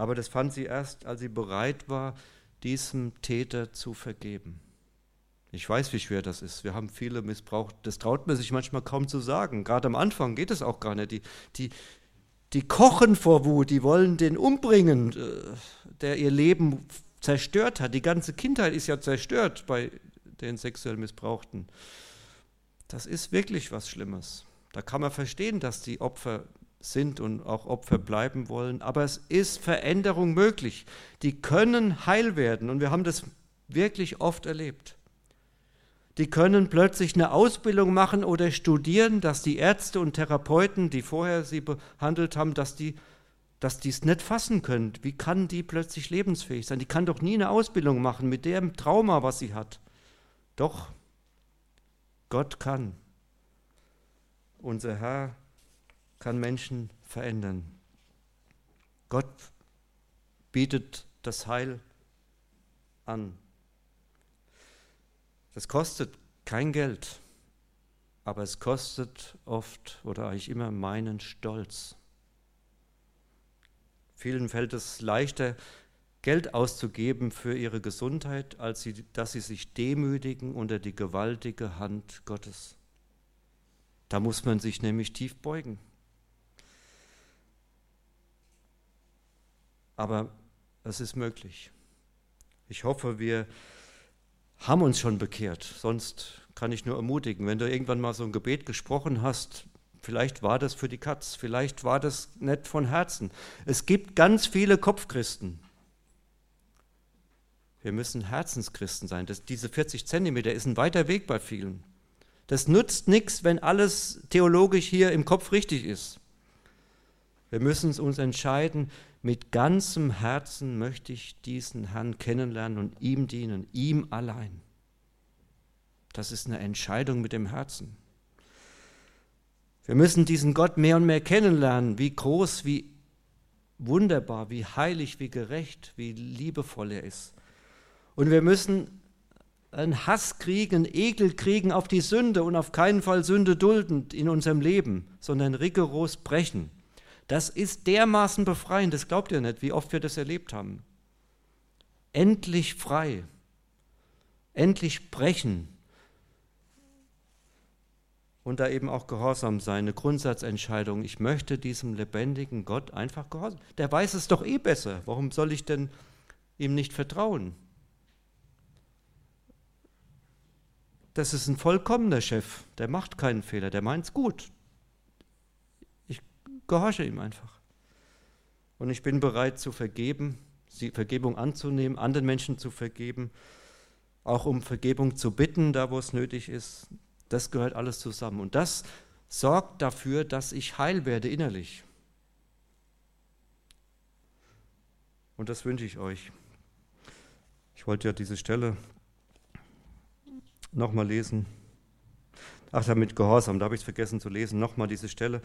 Aber das fand sie erst, als sie bereit war, diesem Täter zu vergeben. Ich weiß, wie schwer das ist. Wir haben viele missbraucht. Das traut man sich manchmal kaum zu sagen. Gerade am Anfang geht es auch gar nicht. Die, die, die kochen vor Wut, die wollen den umbringen, äh, der ihr Leben zerstört hat. Die ganze Kindheit ist ja zerstört bei den sexuell Missbrauchten. Das ist wirklich was Schlimmes. Da kann man verstehen, dass die Opfer sind und auch Opfer bleiben wollen. Aber es ist Veränderung möglich. Die können heil werden. Und wir haben das wirklich oft erlebt die können plötzlich eine Ausbildung machen oder studieren, dass die Ärzte und Therapeuten, die vorher sie behandelt haben, dass die dass die es nicht fassen können. Wie kann die plötzlich lebensfähig sein? Die kann doch nie eine Ausbildung machen mit dem Trauma, was sie hat. Doch, Gott kann. Unser Herr kann Menschen verändern. Gott bietet das Heil an. Das kostet kein Geld, aber es kostet oft oder eigentlich immer meinen Stolz. Vielen fällt es leichter, Geld auszugeben für ihre Gesundheit, als sie, dass sie sich demütigen unter die gewaltige Hand Gottes. Da muss man sich nämlich tief beugen. Aber es ist möglich. Ich hoffe, wir haben uns schon bekehrt. Sonst kann ich nur ermutigen, wenn du irgendwann mal so ein Gebet gesprochen hast, vielleicht war das für die Katz, vielleicht war das nicht von Herzen. Es gibt ganz viele Kopfchristen. Wir müssen Herzenschristen sein. Das, diese 40 Zentimeter ist ein weiter Weg bei vielen. Das nutzt nichts, wenn alles theologisch hier im Kopf richtig ist. Wir müssen uns entscheiden, mit ganzem Herzen möchte ich diesen Herrn kennenlernen und ihm dienen, ihm allein. Das ist eine Entscheidung mit dem Herzen. Wir müssen diesen Gott mehr und mehr kennenlernen, wie groß, wie wunderbar, wie heilig, wie gerecht, wie liebevoll er ist. Und wir müssen einen Hass kriegen, einen Ekel kriegen auf die Sünde und auf keinen Fall Sünde dulden in unserem Leben, sondern rigoros brechen. Das ist dermaßen befreiend, das glaubt ihr nicht, wie oft wir das erlebt haben. Endlich frei, endlich brechen und da eben auch gehorsam sein, eine Grundsatzentscheidung. Ich möchte diesem lebendigen Gott einfach gehorsam. Der weiß es doch eh besser. Warum soll ich denn ihm nicht vertrauen? Das ist ein vollkommener Chef, der macht keinen Fehler, der meint es gut. Gehorche ihm einfach. Und ich bin bereit zu vergeben, Vergebung anzunehmen, anderen Menschen zu vergeben, auch um Vergebung zu bitten, da wo es nötig ist. Das gehört alles zusammen. Und das sorgt dafür, dass ich heil werde innerlich. Und das wünsche ich euch. Ich wollte ja diese Stelle nochmal lesen. Ach, damit Gehorsam, da habe ich es vergessen zu lesen. Nochmal diese Stelle,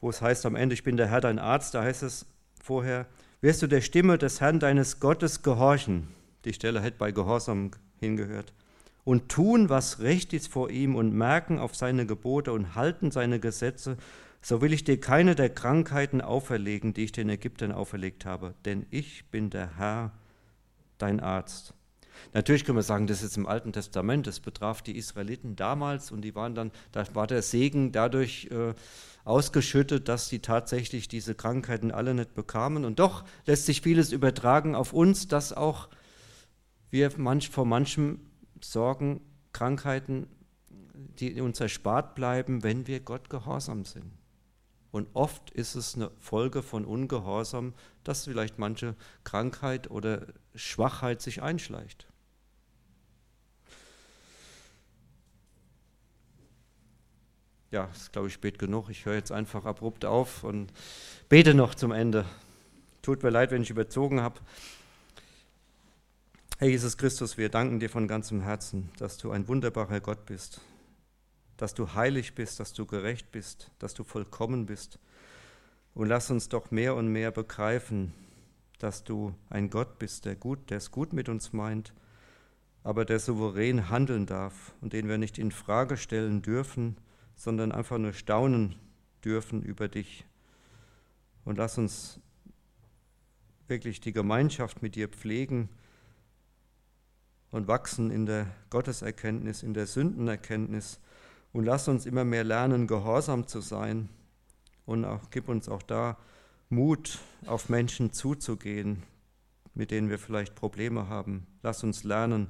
wo es heißt am Ende, ich bin der Herr, dein Arzt. Da heißt es vorher, wirst du der Stimme des Herrn deines Gottes gehorchen. Die Stelle hätte bei Gehorsam hingehört und tun, was recht ist vor ihm und merken auf seine Gebote und halten seine Gesetze, so will ich dir keine der Krankheiten auferlegen, die ich den Ägyptern auferlegt habe, denn ich bin der Herr, dein Arzt. Natürlich können wir sagen, das ist im Alten Testament, das betraf die Israeliten damals und die waren dann, da war der Segen dadurch äh, ausgeschüttet, dass sie tatsächlich diese Krankheiten alle nicht bekamen. Und doch lässt sich vieles übertragen auf uns, dass auch wir manch, vor manchem Sorgen, Krankheiten, die uns erspart bleiben, wenn wir Gott gehorsam sind. Und oft ist es eine Folge von Ungehorsam, dass vielleicht manche Krankheit oder Schwachheit sich einschleicht. Ja, ist, glaube ich, spät genug. Ich höre jetzt einfach abrupt auf und bete noch zum Ende. Tut mir leid, wenn ich überzogen habe. Herr Jesus Christus, wir danken dir von ganzem Herzen, dass du ein wunderbarer Gott bist, dass du heilig bist, dass du gerecht bist, dass du vollkommen bist. Und lass uns doch mehr und mehr begreifen, dass du ein Gott bist, der gut, der es gut mit uns meint, aber der souverän handeln darf und den wir nicht in Frage stellen dürfen, sondern einfach nur staunen dürfen über dich. Und lass uns wirklich die Gemeinschaft mit dir pflegen und wachsen in der Gotteserkenntnis, in der Sündenerkenntnis und lass uns immer mehr lernen, gehorsam zu sein und auch, gib uns auch da Mut, auf Menschen zuzugehen, mit denen wir vielleicht Probleme haben. Lass uns lernen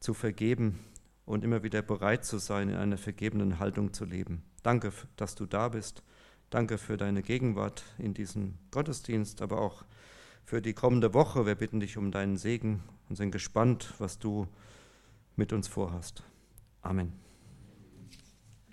zu vergeben und immer wieder bereit zu sein, in einer vergebenen Haltung zu leben. Danke, dass du da bist. Danke für deine Gegenwart in diesem Gottesdienst, aber auch für die kommende Woche. Wir bitten dich um deinen Segen und sind gespannt, was du mit uns vorhast. Amen.